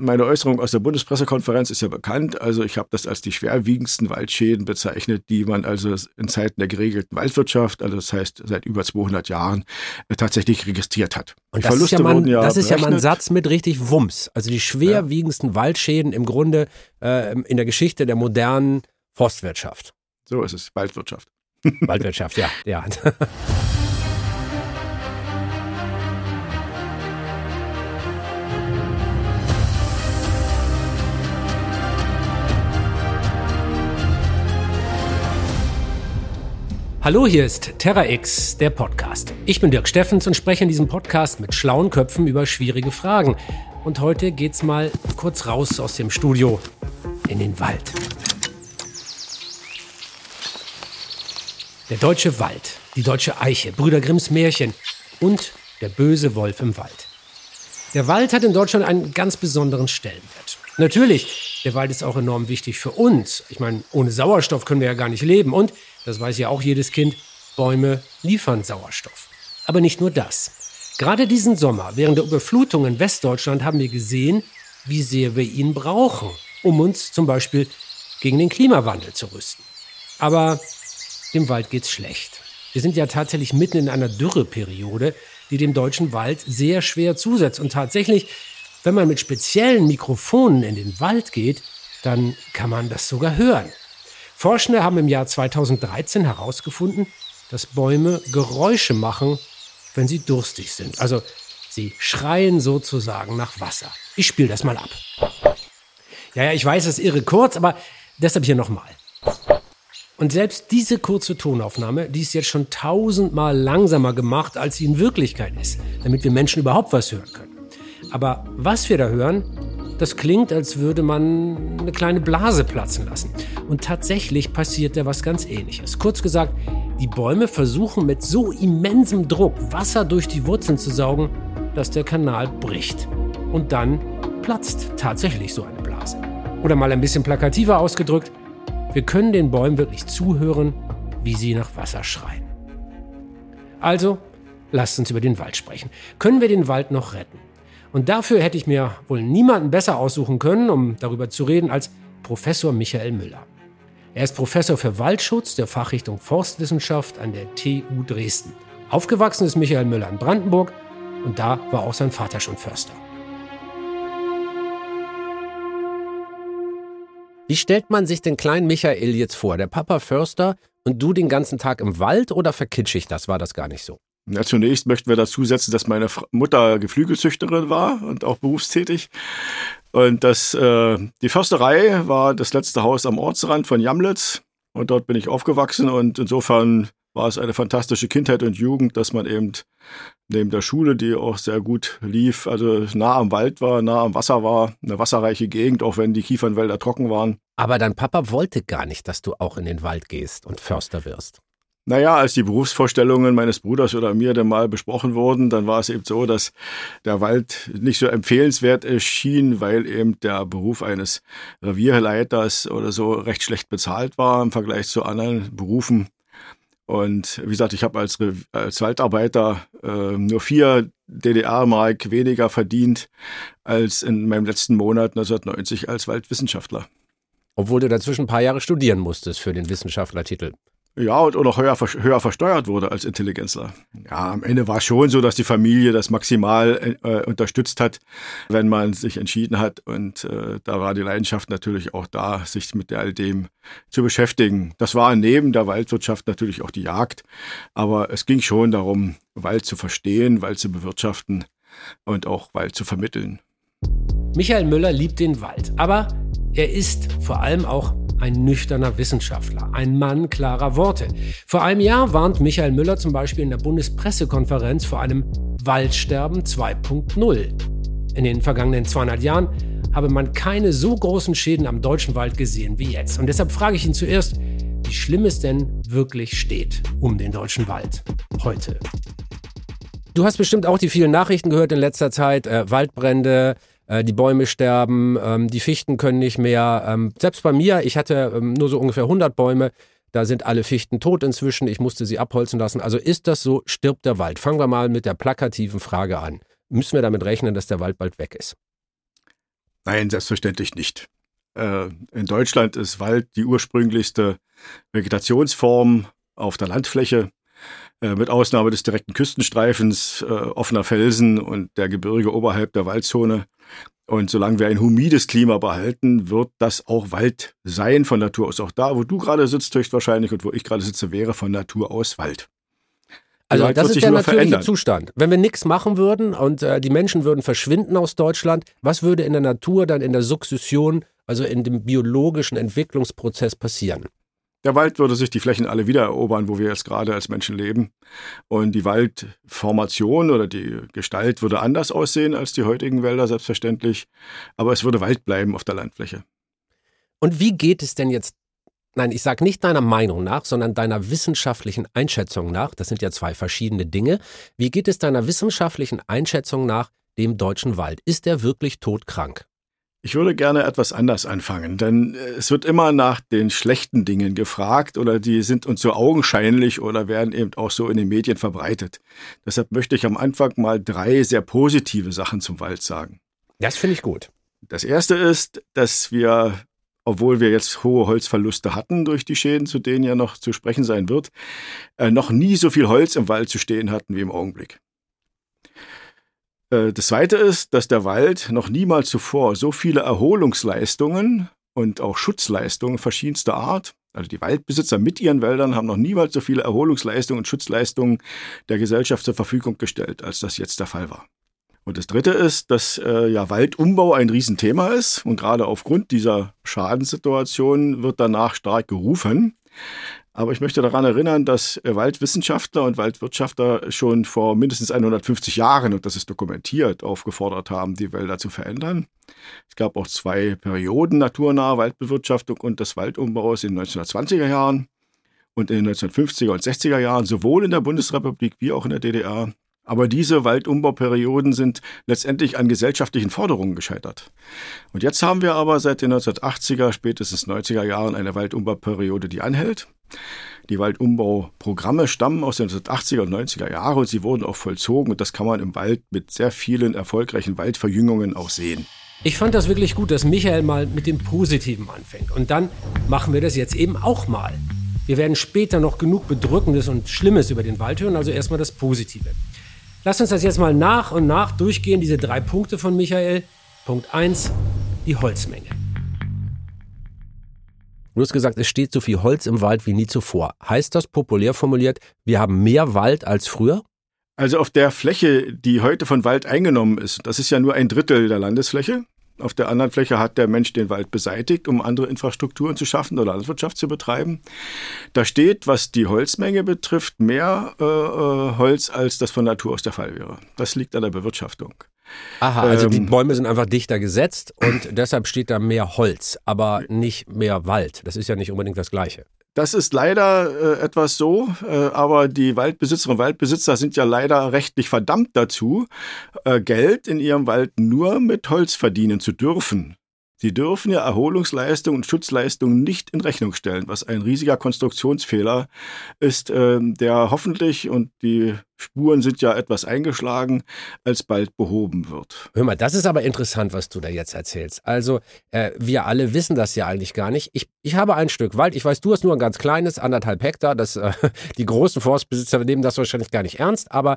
meine Äußerung aus der Bundespressekonferenz ist ja bekannt. Also ich habe das als die schwerwiegendsten Waldschäden bezeichnet, die man also in Zeiten der geregelten Waldwirtschaft, also das heißt seit über 200 Jahren, äh, tatsächlich registriert hat. Und das ist, ja, man, ja das ist ja mal ein Satz mit richtig Wumms. Also die schwerwiegendsten ja. Waldschäden im Grunde äh, in der Geschichte der modernen Forstwirtschaft. So ist es, Waldwirtschaft. Waldwirtschaft, ja, ja. Hallo, hier ist Terra X, der Podcast. Ich bin Dirk Steffens und spreche in diesem Podcast mit schlauen Köpfen über schwierige Fragen. Und heute geht's mal kurz raus aus dem Studio in den Wald. Der deutsche Wald, die deutsche Eiche, Brüder Grimms Märchen und der böse Wolf im Wald. Der Wald hat in Deutschland einen ganz besonderen Stellenwert. Natürlich, der Wald ist auch enorm wichtig für uns. Ich meine, ohne Sauerstoff können wir ja gar nicht leben. Und das weiß ja auch jedes Kind, Bäume liefern Sauerstoff. Aber nicht nur das. Gerade diesen Sommer, während der Überflutung in Westdeutschland, haben wir gesehen, wie sehr wir ihn brauchen, um uns zum Beispiel gegen den Klimawandel zu rüsten. Aber dem Wald geht's schlecht. Wir sind ja tatsächlich mitten in einer Dürreperiode, die dem deutschen Wald sehr schwer zusetzt. Und tatsächlich, wenn man mit speziellen Mikrofonen in den Wald geht, dann kann man das sogar hören. Forschende haben im Jahr 2013 herausgefunden, dass Bäume Geräusche machen, wenn sie durstig sind. Also sie schreien sozusagen nach Wasser. Ich spiele das mal ab. Ja, ja, ich weiß, es ist irre kurz, aber deshalb hier nochmal. Und selbst diese kurze Tonaufnahme, die ist jetzt schon tausendmal langsamer gemacht, als sie in Wirklichkeit ist, damit wir Menschen überhaupt was hören können. Aber was wir da hören, das klingt, als würde man eine kleine Blase platzen lassen. Und tatsächlich passiert da was ganz ähnliches. Kurz gesagt, die Bäume versuchen mit so immensem Druck Wasser durch die Wurzeln zu saugen, dass der Kanal bricht. Und dann platzt tatsächlich so eine Blase. Oder mal ein bisschen plakativer ausgedrückt, wir können den Bäumen wirklich zuhören, wie sie nach Wasser schreien. Also, lasst uns über den Wald sprechen. Können wir den Wald noch retten? Und dafür hätte ich mir wohl niemanden besser aussuchen können, um darüber zu reden, als Professor Michael Müller. Er ist Professor für Waldschutz der Fachrichtung Forstwissenschaft an der TU Dresden. Aufgewachsen ist Michael Müller in Brandenburg und da war auch sein Vater schon Förster. Wie stellt man sich den kleinen Michael jetzt vor? Der Papa Förster und du den ganzen Tag im Wald oder verkitschig das? War das gar nicht so? Ja, zunächst möchten wir dazu setzen, dass meine Mutter Geflügelzüchterin war und auch berufstätig. Und das, äh, die Försterei war das letzte Haus am Ortsrand von Jamlitz. Und dort bin ich aufgewachsen und insofern war es eine fantastische Kindheit und Jugend, dass man eben neben der Schule, die auch sehr gut lief, also nah am Wald war, nah am Wasser war, eine wasserreiche Gegend, auch wenn die Kiefernwälder trocken waren. Aber dein Papa wollte gar nicht, dass du auch in den Wald gehst und Förster wirst. Naja, als die Berufsvorstellungen meines Bruders oder mir dann mal besprochen wurden, dann war es eben so, dass der Wald nicht so empfehlenswert erschien, weil eben der Beruf eines Revierleiters oder so recht schlecht bezahlt war im Vergleich zu anderen Berufen. Und wie gesagt, ich habe als, als Waldarbeiter äh, nur vier DDR-Mark weniger verdient als in meinem letzten Monat 1990 als Waldwissenschaftler. Obwohl du dazwischen ein paar Jahre studieren musstest für den Wissenschaftlertitel. Ja, und auch höher, höher versteuert wurde als Intelligenzler. Ja, am Ende war es schon so, dass die Familie das maximal äh, unterstützt hat, wenn man sich entschieden hat. Und äh, da war die Leidenschaft natürlich auch da, sich mit all dem zu beschäftigen. Das war neben der Waldwirtschaft natürlich auch die Jagd. Aber es ging schon darum, Wald zu verstehen, Wald zu bewirtschaften und auch Wald zu vermitteln. Michael Müller liebt den Wald, aber er ist vor allem auch ein nüchterner Wissenschaftler, ein Mann klarer Worte. Vor einem Jahr warnt Michael Müller zum Beispiel in der Bundespressekonferenz vor einem Waldsterben 2.0. In den vergangenen 200 Jahren habe man keine so großen Schäden am deutschen Wald gesehen wie jetzt. Und deshalb frage ich ihn zuerst, wie schlimm es denn wirklich steht um den deutschen Wald heute. Du hast bestimmt auch die vielen Nachrichten gehört in letzter Zeit, äh, Waldbrände, äh, die Bäume sterben, ähm, die Fichten können nicht mehr. Ähm, selbst bei mir, ich hatte ähm, nur so ungefähr 100 Bäume, da sind alle Fichten tot inzwischen, ich musste sie abholzen lassen. Also ist das so, stirbt der Wald? Fangen wir mal mit der plakativen Frage an. Müssen wir damit rechnen, dass der Wald bald weg ist? Nein, selbstverständlich nicht. Äh, in Deutschland ist Wald die ursprünglichste Vegetationsform auf der Landfläche, mit Ausnahme des direkten Küstenstreifens, äh, offener Felsen und der Gebirge oberhalb der Waldzone. Und solange wir ein humides Klima behalten, wird das auch Wald sein von Natur aus. Auch da, wo du gerade sitzt, höchstwahrscheinlich und wo ich gerade sitze, wäre von Natur aus Wald. Also Wald das ist der natürliche verändern. Zustand. Wenn wir nichts machen würden und äh, die Menschen würden verschwinden aus Deutschland, was würde in der Natur dann in der Sukzession, also in dem biologischen Entwicklungsprozess passieren? Der Wald würde sich die Flächen alle wieder erobern, wo wir jetzt gerade als Menschen leben. Und die Waldformation oder die Gestalt würde anders aussehen als die heutigen Wälder, selbstverständlich. Aber es würde Wald bleiben auf der Landfläche. Und wie geht es denn jetzt, nein, ich sage nicht deiner Meinung nach, sondern deiner wissenschaftlichen Einschätzung nach, das sind ja zwei verschiedene Dinge, wie geht es deiner wissenschaftlichen Einschätzung nach dem deutschen Wald? Ist er wirklich todkrank? Ich würde gerne etwas anders anfangen, denn äh, es wird immer nach den schlechten Dingen gefragt oder die sind uns so augenscheinlich oder werden eben auch so in den Medien verbreitet. Deshalb möchte ich am Anfang mal drei sehr positive Sachen zum Wald sagen. Das finde ich gut. Das erste ist, dass wir, obwohl wir jetzt hohe Holzverluste hatten durch die Schäden, zu denen ja noch zu sprechen sein wird, äh, noch nie so viel Holz im Wald zu stehen hatten wie im Augenblick. Äh, das Zweite ist, dass der Wald noch niemals zuvor so viele Erholungsleistungen und auch Schutzleistungen verschiedenster Art, also die Waldbesitzer mit ihren Wäldern haben noch niemals so viele Erholungsleistungen und Schutzleistungen der Gesellschaft zur Verfügung gestellt, als das jetzt der Fall war. Und das Dritte ist, dass äh, ja Waldumbau ein Riesenthema ist und gerade aufgrund dieser Schadenssituation wird danach stark gerufen. Aber ich möchte daran erinnern, dass äh, Waldwissenschaftler und Waldwirtschaftler schon vor mindestens 150 Jahren, und das ist dokumentiert, aufgefordert haben, die Wälder zu verändern. Es gab auch zwei Perioden naturnahe Waldbewirtschaftung und des Waldumbaus in den 1920er Jahren und in den 1950er und 60er Jahren, sowohl in der Bundesrepublik wie auch in der DDR. Aber diese Waldumbauperioden sind letztendlich an gesellschaftlichen Forderungen gescheitert. Und jetzt haben wir aber seit den 1980er, spätestens 90er Jahren eine Waldumbau-Periode, die anhält. Die Waldumbauprogramme stammen aus den 1980er und 90er Jahren und sie wurden auch vollzogen und das kann man im Wald mit sehr vielen erfolgreichen Waldverjüngungen auch sehen. Ich fand das wirklich gut, dass Michael mal mit dem Positiven anfängt. Und dann machen wir das jetzt eben auch mal. Wir werden später noch genug Bedrückendes und Schlimmes über den Wald hören, also erstmal das Positive. Lass uns das jetzt mal nach und nach durchgehen, diese drei Punkte von Michael. Punkt 1, die Holzmenge. Du hast gesagt, es steht so viel Holz im Wald wie nie zuvor. Heißt das populär formuliert, wir haben mehr Wald als früher? Also auf der Fläche, die heute von Wald eingenommen ist, das ist ja nur ein Drittel der Landesfläche, auf der anderen Fläche hat der Mensch den Wald beseitigt, um andere Infrastrukturen zu schaffen oder Landwirtschaft zu betreiben. Da steht, was die Holzmenge betrifft, mehr äh, äh Holz, als das von Natur aus der Fall wäre. Das liegt an der Bewirtschaftung. Aha, also ähm, die Bäume sind einfach dichter gesetzt und deshalb steht da mehr Holz, aber nicht mehr Wald. Das ist ja nicht unbedingt das Gleiche. Das ist leider äh, etwas so, äh, aber die Waldbesitzerinnen und Waldbesitzer sind ja leider rechtlich verdammt dazu, äh, Geld in ihrem Wald nur mit Holz verdienen zu dürfen. Sie dürfen ja Erholungsleistungen und Schutzleistungen nicht in Rechnung stellen, was ein riesiger Konstruktionsfehler ist, äh, der hoffentlich, und die Spuren sind ja etwas eingeschlagen, alsbald behoben wird. Hör mal, das ist aber interessant, was du da jetzt erzählst. Also, äh, wir alle wissen das ja eigentlich gar nicht. Ich, ich habe ein Stück Wald. Ich weiß, du hast nur ein ganz kleines, anderthalb Hektar. Das, äh, die großen Forstbesitzer nehmen das wahrscheinlich gar nicht ernst, aber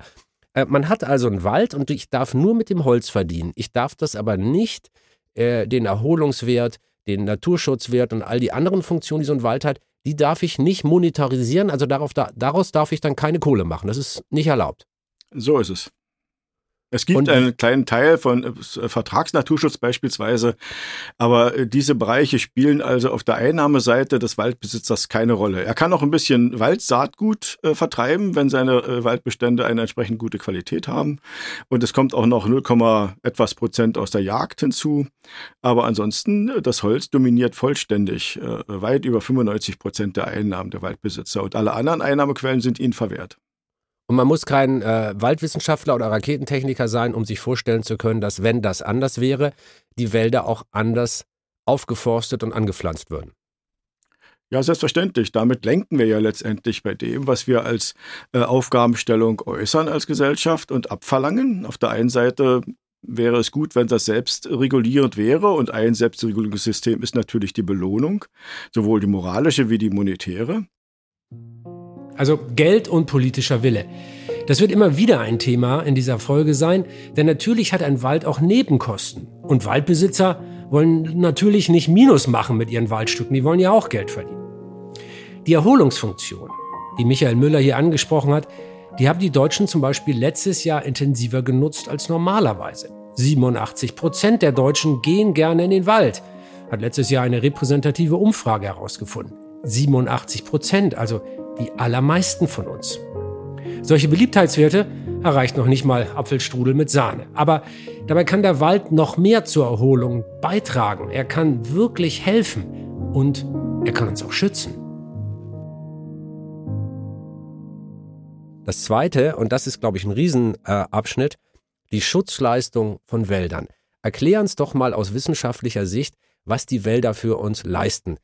äh, man hat also einen Wald und ich darf nur mit dem Holz verdienen. Ich darf das aber nicht äh, den Erholungswert, den Naturschutzwert und all die anderen Funktionen, die so ein Wald hat, die darf ich nicht monetarisieren. Also darauf, da, daraus darf ich dann keine Kohle machen. Das ist nicht erlaubt. So ist es. Es gibt und, einen kleinen Teil von äh, Vertragsnaturschutz beispielsweise, aber äh, diese Bereiche spielen also auf der Einnahmeseite des Waldbesitzers keine Rolle. Er kann auch ein bisschen Waldsaatgut äh, vertreiben, wenn seine äh, Waldbestände eine entsprechend gute Qualität haben. Und es kommt auch noch 0, etwas Prozent aus der Jagd hinzu. Aber ansonsten, äh, das Holz dominiert vollständig, äh, weit über 95 Prozent der Einnahmen der Waldbesitzer. Und alle anderen Einnahmequellen sind ihnen verwehrt. Und man muss kein äh, Waldwissenschaftler oder Raketentechniker sein, um sich vorstellen zu können, dass, wenn das anders wäre, die Wälder auch anders aufgeforstet und angepflanzt würden. Ja, selbstverständlich. Damit lenken wir ja letztendlich bei dem, was wir als äh, Aufgabenstellung äußern als Gesellschaft und abverlangen. Auf der einen Seite wäre es gut, wenn das selbstregulierend wäre. Und ein Selbstregulierungssystem ist natürlich die Belohnung, sowohl die moralische wie die monetäre. Also Geld und politischer Wille. Das wird immer wieder ein Thema in dieser Folge sein, denn natürlich hat ein Wald auch Nebenkosten. Und Waldbesitzer wollen natürlich nicht Minus machen mit ihren Waldstücken, die wollen ja auch Geld verdienen. Die Erholungsfunktion, die Michael Müller hier angesprochen hat, die haben die Deutschen zum Beispiel letztes Jahr intensiver genutzt als normalerweise. 87 Prozent der Deutschen gehen gerne in den Wald, hat letztes Jahr eine repräsentative Umfrage herausgefunden. 87 Prozent, also die allermeisten von uns. Solche Beliebtheitswerte erreicht noch nicht mal Apfelstrudel mit Sahne. Aber dabei kann der Wald noch mehr zur Erholung beitragen. Er kann wirklich helfen und er kann uns auch schützen. Das zweite, und das ist, glaube ich, ein Riesenabschnitt, die Schutzleistung von Wäldern. Erklär uns doch mal aus wissenschaftlicher Sicht, was die Wälder für uns leisten.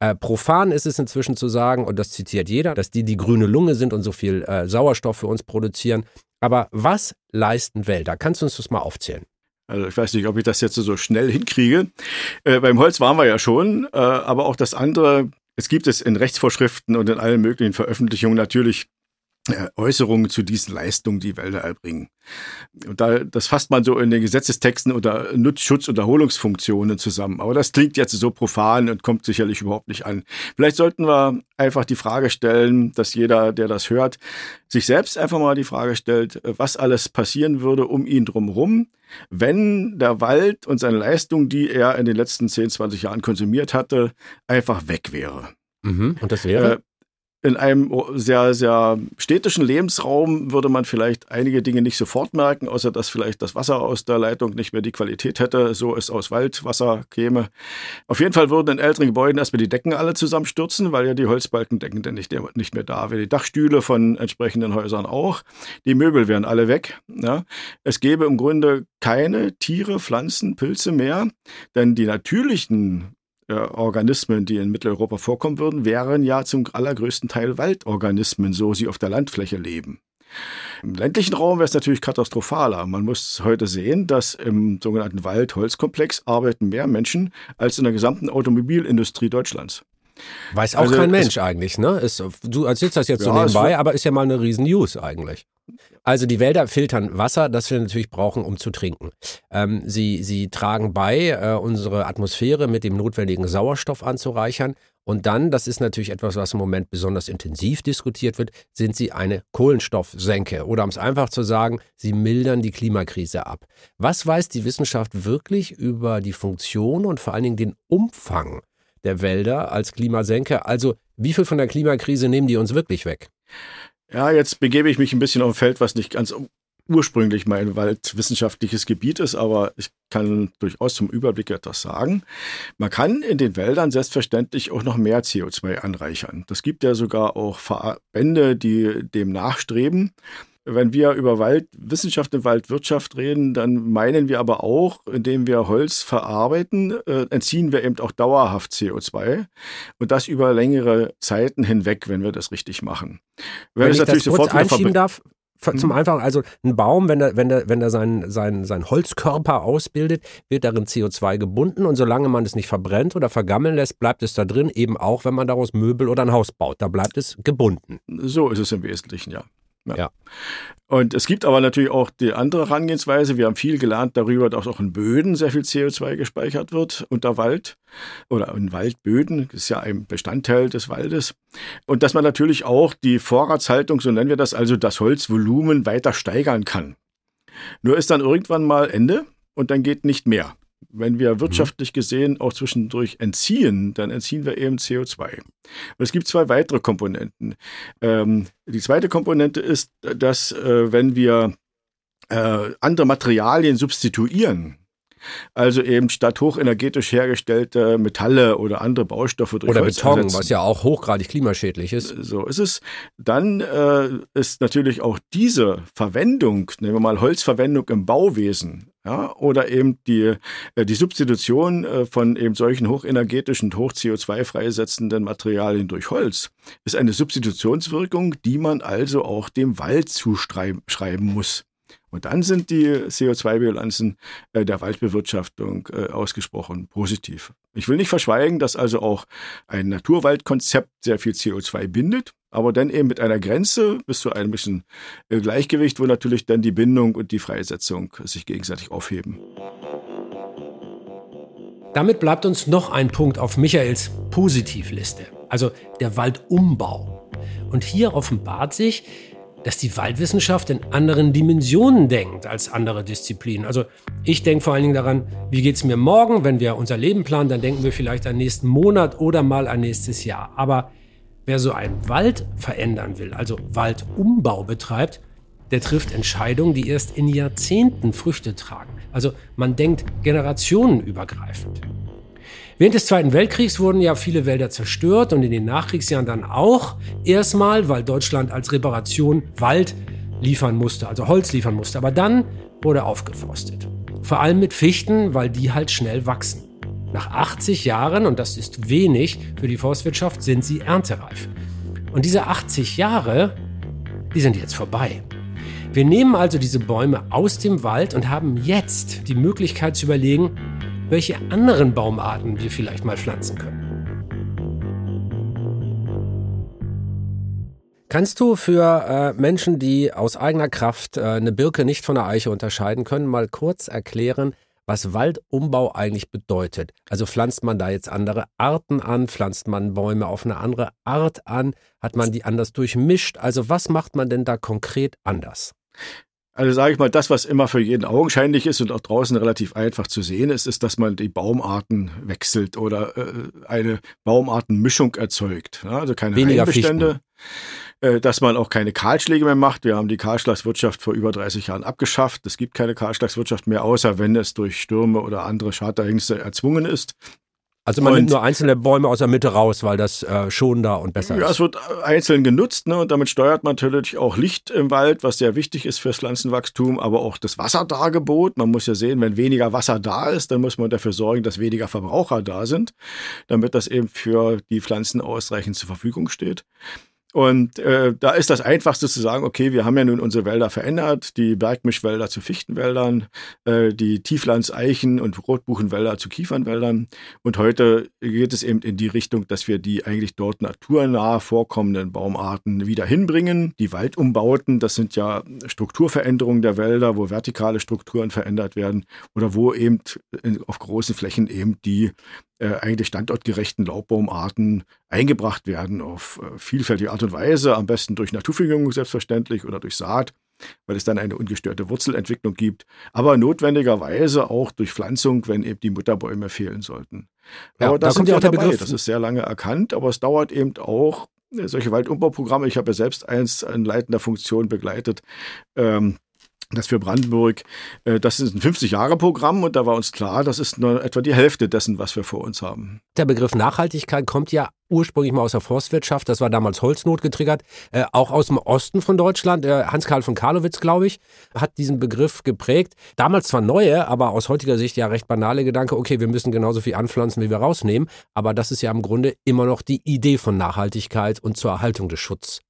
Äh, profan ist es inzwischen zu sagen, und das zitiert jeder, dass die die grüne Lunge sind und so viel äh, Sauerstoff für uns produzieren. Aber was leisten Wälder? Kannst du uns das mal aufzählen? Also ich weiß nicht, ob ich das jetzt so schnell hinkriege. Äh, beim Holz waren wir ja schon, äh, aber auch das andere, es gibt es in Rechtsvorschriften und in allen möglichen Veröffentlichungen natürlich Äußerungen zu diesen Leistungen, die Wälder erbringen. Und da, das fasst man so in den Gesetzestexten oder Nutzschutz- und Erholungsfunktionen zusammen. Aber das klingt jetzt so profan und kommt sicherlich überhaupt nicht an. Vielleicht sollten wir einfach die Frage stellen, dass jeder, der das hört, sich selbst einfach mal die Frage stellt, was alles passieren würde um ihn drumherum, wenn der Wald und seine Leistung, die er in den letzten 10, 20 Jahren konsumiert hatte, einfach weg wäre. Mhm. Und das wäre? In einem sehr, sehr städtischen Lebensraum würde man vielleicht einige Dinge nicht sofort merken, außer dass vielleicht das Wasser aus der Leitung nicht mehr die Qualität hätte, so es aus Waldwasser käme. Auf jeden Fall würden in älteren Gebäuden erstmal die Decken alle zusammenstürzen, weil ja die Holzbalkendecken dann nicht, nicht mehr da wären. Die Dachstühle von entsprechenden Häusern auch. Die Möbel wären alle weg. Ja. Es gäbe im Grunde keine Tiere, Pflanzen, Pilze mehr, denn die natürlichen äh, Organismen, die in Mitteleuropa vorkommen würden, wären ja zum allergrößten Teil Waldorganismen, so sie auf der Landfläche leben. Im ländlichen Raum wäre es natürlich katastrophaler. Man muss heute sehen, dass im sogenannten Wald-Holz-Komplex arbeiten mehr Menschen als in der gesamten Automobilindustrie Deutschlands. Weiß auch also kein Mensch eigentlich, ne? Ist, du erzählst das jetzt ja, so nebenbei, aber ist ja mal eine riesen News eigentlich. Also die Wälder filtern Wasser, das wir natürlich brauchen, um zu trinken. Ähm, sie, sie tragen bei, äh, unsere Atmosphäre mit dem notwendigen Sauerstoff anzureichern. Und dann, das ist natürlich etwas, was im Moment besonders intensiv diskutiert wird, sind sie eine Kohlenstoffsenke. Oder um es einfach zu sagen, sie mildern die Klimakrise ab. Was weiß die Wissenschaft wirklich über die Funktion und vor allen Dingen den Umfang der Wälder als Klimasenke? Also wie viel von der Klimakrise nehmen die uns wirklich weg? Ja, jetzt begebe ich mich ein bisschen auf ein Feld, was nicht ganz ursprünglich mein waldwissenschaftliches Gebiet ist, aber ich kann durchaus zum Überblick etwas sagen. Man kann in den Wäldern selbstverständlich auch noch mehr CO2 anreichern. Das gibt ja sogar auch Verbände, die dem nachstreben. Wenn wir über Waldwissenschaft und Waldwirtschaft reden, dann meinen wir aber auch, indem wir Holz verarbeiten, äh, entziehen wir eben auch dauerhaft CO2 und das über längere Zeiten hinweg, wenn wir das richtig machen. Wenn, wenn ich natürlich das kurz einschieben darf, zum hm. Einfachen, also ein Baum, wenn er, wenn er, wenn er seinen, seinen, seinen Holzkörper ausbildet, wird darin CO2 gebunden und solange man es nicht verbrennt oder vergammeln lässt, bleibt es da drin, eben auch wenn man daraus Möbel oder ein Haus baut. Da bleibt es gebunden. So ist es im Wesentlichen, ja. Ja. ja. Und es gibt aber natürlich auch die andere Herangehensweise. Wir haben viel gelernt darüber, dass auch in Böden sehr viel CO2 gespeichert wird unter Wald oder in Waldböden. Das ist ja ein Bestandteil des Waldes. Und dass man natürlich auch die Vorratshaltung, so nennen wir das, also das Holzvolumen weiter steigern kann. Nur ist dann irgendwann mal Ende und dann geht nicht mehr. Wenn wir mhm. wirtschaftlich gesehen auch zwischendurch entziehen, dann entziehen wir eben CO2. Und es gibt zwei weitere Komponenten. Ähm, die zweite Komponente ist, dass äh, wenn wir äh, andere Materialien substituieren, also eben statt hochenergetisch hergestellte Metalle oder andere Baustoffe durch Oder Holz Beton, ersetzen. was ja auch hochgradig klimaschädlich ist. So ist es. Dann äh, ist natürlich auch diese Verwendung, nehmen wir mal Holzverwendung im Bauwesen, ja, oder eben die, äh, die Substitution äh, von eben solchen hochenergetischen und hoch-CO2 freisetzenden Materialien durch Holz ist eine Substitutionswirkung, die man also auch dem Wald zuschreiben muss. Und dann sind die CO2-Bilanzen äh, der Waldbewirtschaftung äh, ausgesprochen positiv. Ich will nicht verschweigen, dass also auch ein Naturwaldkonzept sehr viel CO2 bindet, aber dann eben mit einer Grenze bis zu einem bisschen äh, Gleichgewicht, wo natürlich dann die Bindung und die Freisetzung sich gegenseitig aufheben. Damit bleibt uns noch ein Punkt auf Michaels Positivliste, also der Waldumbau. Und hier offenbart sich, dass die Waldwissenschaft in anderen Dimensionen denkt als andere Disziplinen. Also ich denke vor allen Dingen daran, wie geht es mir morgen, wenn wir unser Leben planen, dann denken wir vielleicht an nächsten Monat oder mal an nächstes Jahr. Aber wer so einen Wald verändern will, also Waldumbau betreibt, der trifft Entscheidungen, die erst in Jahrzehnten Früchte tragen. Also man denkt generationenübergreifend. Während des Zweiten Weltkriegs wurden ja viele Wälder zerstört und in den Nachkriegsjahren dann auch erstmal, weil Deutschland als Reparation Wald liefern musste, also Holz liefern musste. Aber dann wurde aufgeforstet. Vor allem mit Fichten, weil die halt schnell wachsen. Nach 80 Jahren, und das ist wenig für die Forstwirtschaft, sind sie erntereif. Und diese 80 Jahre, die sind jetzt vorbei. Wir nehmen also diese Bäume aus dem Wald und haben jetzt die Möglichkeit zu überlegen, welche anderen Baumarten wir vielleicht mal pflanzen können. Kannst du für äh, Menschen, die aus eigener Kraft äh, eine Birke nicht von der Eiche unterscheiden können, mal kurz erklären, was Waldumbau eigentlich bedeutet? Also pflanzt man da jetzt andere Arten an, pflanzt man Bäume auf eine andere Art an, hat man die anders durchmischt? Also was macht man denn da konkret anders? Also sage ich mal, das, was immer für jeden augenscheinlich ist und auch draußen relativ einfach zu sehen ist, ist, dass man die Baumarten wechselt oder äh, eine Baumartenmischung erzeugt. Ja, also keine Weniger Einbestände, äh, dass man auch keine Kahlschläge mehr macht. Wir haben die Kahlschlagswirtschaft vor über 30 Jahren abgeschafft. Es gibt keine Kahlschlagswirtschaft mehr, außer wenn es durch Stürme oder andere Schadhengste erzwungen ist. Also man und, nimmt nur einzelne Bäume aus der Mitte raus, weil das äh, schonender und besser ist. Ja, es wird einzeln genutzt ne, und damit steuert man natürlich auch Licht im Wald, was sehr wichtig ist fürs Pflanzenwachstum, aber auch das Wasserdargebot. Man muss ja sehen, wenn weniger Wasser da ist, dann muss man dafür sorgen, dass weniger Verbraucher da sind, damit das eben für die Pflanzen ausreichend zur Verfügung steht. Und äh, da ist das Einfachste zu sagen, okay, wir haben ja nun unsere Wälder verändert, die Bergmischwälder zu Fichtenwäldern, äh, die Tieflandseichen und Rotbuchenwälder zu Kiefernwäldern. Und heute geht es eben in die Richtung, dass wir die eigentlich dort naturnah vorkommenden Baumarten wieder hinbringen. Die Waldumbauten, das sind ja Strukturveränderungen der Wälder, wo vertikale Strukturen verändert werden oder wo eben auf großen Flächen eben die äh, eigentlich standortgerechten Laubbaumarten eingebracht werden auf äh, vielfältige Art und Weise, am besten durch Naturverjüngung selbstverständlich oder durch Saat, weil es dann eine ungestörte Wurzelentwicklung gibt, aber notwendigerweise auch durch Pflanzung, wenn eben die Mutterbäume fehlen sollten. Ja, aber da sind wir auch dabei. Begriff. Das ist sehr lange erkannt, aber es dauert eben auch äh, solche Waldumbauprogramme. Ich habe ja selbst eins in leitender Funktion begleitet. Ähm, das für Brandenburg, äh, das ist ein 50-Jahre-Programm und da war uns klar, das ist nur etwa die Hälfte dessen, was wir vor uns haben. Der Begriff Nachhaltigkeit kommt ja ursprünglich mal aus der Forstwirtschaft, das war damals Holznot getriggert, äh, auch aus dem Osten von Deutschland. Äh, Hans-Karl von Karlowitz, glaube ich, hat diesen Begriff geprägt. Damals zwar neue, aber aus heutiger Sicht ja recht banale Gedanke, okay, wir müssen genauso viel anpflanzen, wie wir rausnehmen, aber das ist ja im Grunde immer noch die Idee von Nachhaltigkeit und zur Erhaltung des Schutz,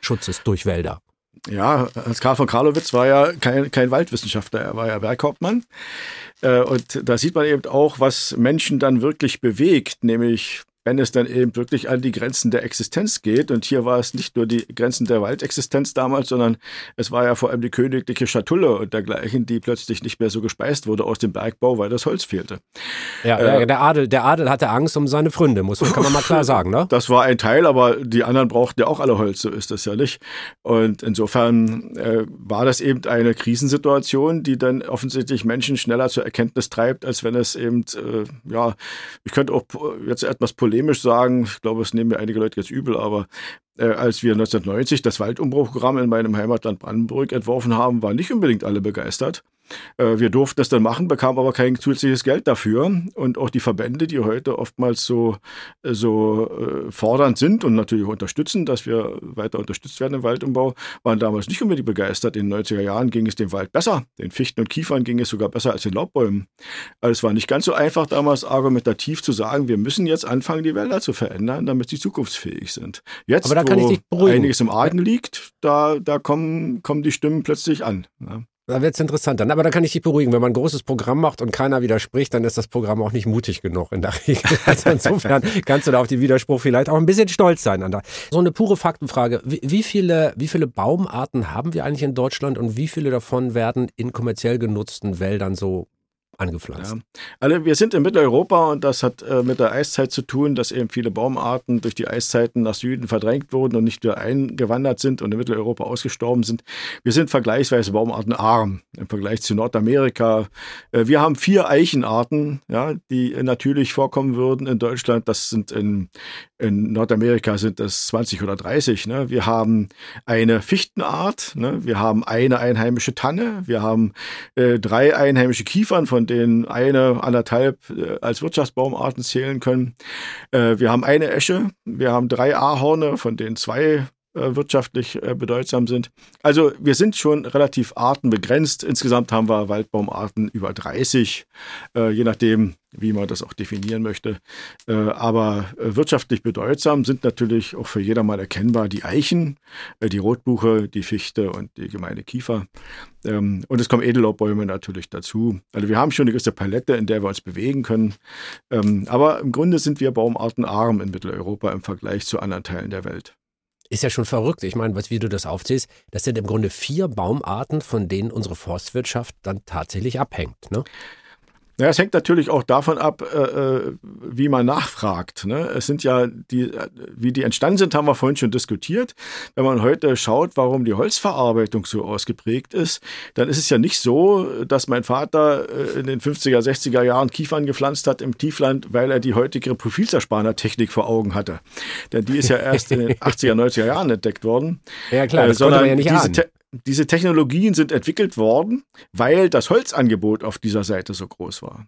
Schutzes durch Wälder. Ja, Hans Karl von Karlowitz war ja kein, kein Waldwissenschaftler, er war ja Berghauptmann. Äh, und da sieht man eben auch, was Menschen dann wirklich bewegt, nämlich wenn es dann eben wirklich an die Grenzen der Existenz geht. Und hier war es nicht nur die Grenzen der Waldexistenz damals, sondern es war ja vor allem die königliche Schatulle und dergleichen, die plötzlich nicht mehr so gespeist wurde aus dem Bergbau, weil das Holz fehlte. Ja, äh, der Adel, der Adel hatte Angst um seine Fründe, muss kann man mal klar sagen, ne? Das war ein Teil, aber die anderen brauchten ja auch alle Holz, so ist das ja nicht. Und insofern äh, war das eben eine Krisensituation, die dann offensichtlich Menschen schneller zur Erkenntnis treibt, als wenn es eben, äh, ja, ich könnte auch jetzt etwas politisch polemisch sagen, ich glaube, es nehmen mir einige Leute jetzt übel, aber als wir 1990 das Waldumbruchprogramm in meinem Heimatland Brandenburg entworfen haben, waren nicht unbedingt alle begeistert. Äh, wir durften das dann machen, bekamen aber kein zusätzliches Geld dafür. Und auch die Verbände, die heute oftmals so, äh, so äh, fordernd sind und natürlich auch unterstützen, dass wir weiter unterstützt werden im Waldumbau, waren damals nicht unbedingt begeistert. In den 90er Jahren ging es dem Wald besser. Den Fichten und Kiefern ging es sogar besser als den Laubbäumen. Also es war nicht ganz so einfach damals argumentativ zu sagen, wir müssen jetzt anfangen, die Wälder zu verändern, damit sie zukunftsfähig sind. Jetzt, da kann ich dich beruhigen. einiges im Argen liegt, da, da kommen, kommen die Stimmen plötzlich an. Ja. Da wird es interessant dann. Aber da kann ich dich beruhigen. Wenn man ein großes Programm macht und keiner widerspricht, dann ist das Programm auch nicht mutig genug in der Regel. Also insofern kannst du da auf den Widerspruch vielleicht auch ein bisschen stolz sein. An da. So eine pure Faktenfrage. Wie, wie, viele, wie viele Baumarten haben wir eigentlich in Deutschland und wie viele davon werden in kommerziell genutzten Wäldern so angepflanzt. Ja. Also wir sind in Mitteleuropa und das hat äh, mit der Eiszeit zu tun, dass eben viele Baumarten durch die Eiszeiten nach Süden verdrängt wurden und nicht wieder eingewandert sind und in Mitteleuropa ausgestorben sind. Wir sind vergleichsweise baumartenarm im Vergleich zu Nordamerika. Äh, wir haben vier Eichenarten, ja, die natürlich vorkommen würden in Deutschland. Das sind in, in Nordamerika sind das 20 oder 30. Ne? Wir haben eine Fichtenart, ne? wir haben eine einheimische Tanne, wir haben äh, drei einheimische Kiefern, von denen eine, anderthalb äh, als Wirtschaftsbaumarten zählen können. Äh, wir haben eine Esche, wir haben drei Ahorne, von denen zwei wirtschaftlich äh, bedeutsam sind. Also wir sind schon relativ artenbegrenzt. Insgesamt haben wir Waldbaumarten über 30, äh, je nachdem, wie man das auch definieren möchte. aber wirtschaftlich bedeutsam sind natürlich auch für jedermann erkennbar die Eichen, die Rotbuche, die Fichte und die gemeine Kiefer. Ähm, und es kommen Edellaubbäume natürlich dazu. Also wir haben schon eine gewisse Palette, in der wir uns bewegen können. Ähm, aber im Grunde sind wir baumartenarm in Mitteleuropa im Vergleich zu anderen Teilen der Welt. Ist ja schon verrückt. Ich meine, was, wie du das aufzählst, das sind im Grunde vier Baumarten, von denen unsere Forstwirtschaft dann tatsächlich abhängt. Ne? Ja, es hängt natürlich auch davon ab, äh, äh, wie man nachfragt. Ne? Es sind ja die, wie die entstanden sind, haben wir vorhin schon diskutiert. Wenn man heute schaut, warum die Holzverarbeitung so ausgeprägt ist, dann ist es ja nicht so, dass mein Vater äh, in den 50er, 60er Jahren Kiefern gepflanzt hat im Tiefland, weil er die heutige Profilzerspanertechnik vor Augen hatte. Denn die ist ja erst in den 80er, 90er Jahren entdeckt worden. Ja klar, das äh, man ja nicht diese, diese Technologien sind entwickelt worden, weil das Holzangebot auf dieser Seite so groß war.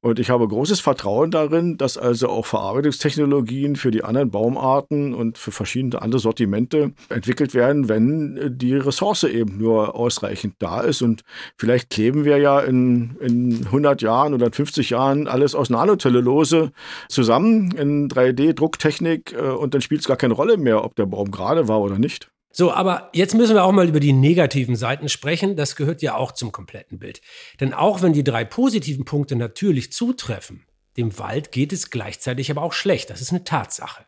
Und ich habe großes Vertrauen darin, dass also auch Verarbeitungstechnologien für die anderen Baumarten und für verschiedene andere Sortimente entwickelt werden, wenn die Ressource eben nur ausreichend da ist. Und vielleicht kleben wir ja in, in 100 Jahren oder 50 Jahren alles aus Nanotellulose zusammen in 3D-Drucktechnik äh, und dann spielt es gar keine Rolle mehr, ob der Baum gerade war oder nicht. So, aber jetzt müssen wir auch mal über die negativen Seiten sprechen. Das gehört ja auch zum kompletten Bild. Denn auch wenn die drei positiven Punkte natürlich zutreffen, dem Wald geht es gleichzeitig aber auch schlecht. Das ist eine Tatsache.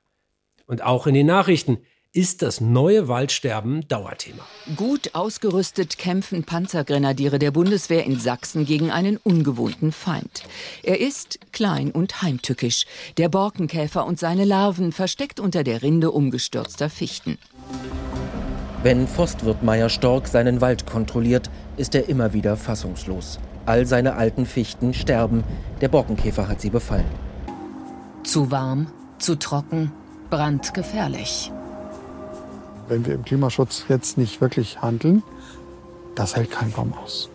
Und auch in den Nachrichten ist das neue Waldsterben Dauerthema. Gut ausgerüstet kämpfen Panzergrenadiere der Bundeswehr in Sachsen gegen einen ungewohnten Feind. Er ist klein und heimtückisch. Der Borkenkäfer und seine Larven versteckt unter der Rinde umgestürzter Fichten. Wenn Forstwirt Meier Stork seinen Wald kontrolliert, ist er immer wieder fassungslos. All seine alten Fichten sterben, der Borkenkäfer hat sie befallen. Zu warm, zu trocken, brandgefährlich. Wenn wir im Klimaschutz jetzt nicht wirklich handeln, das hält kein Baum aus.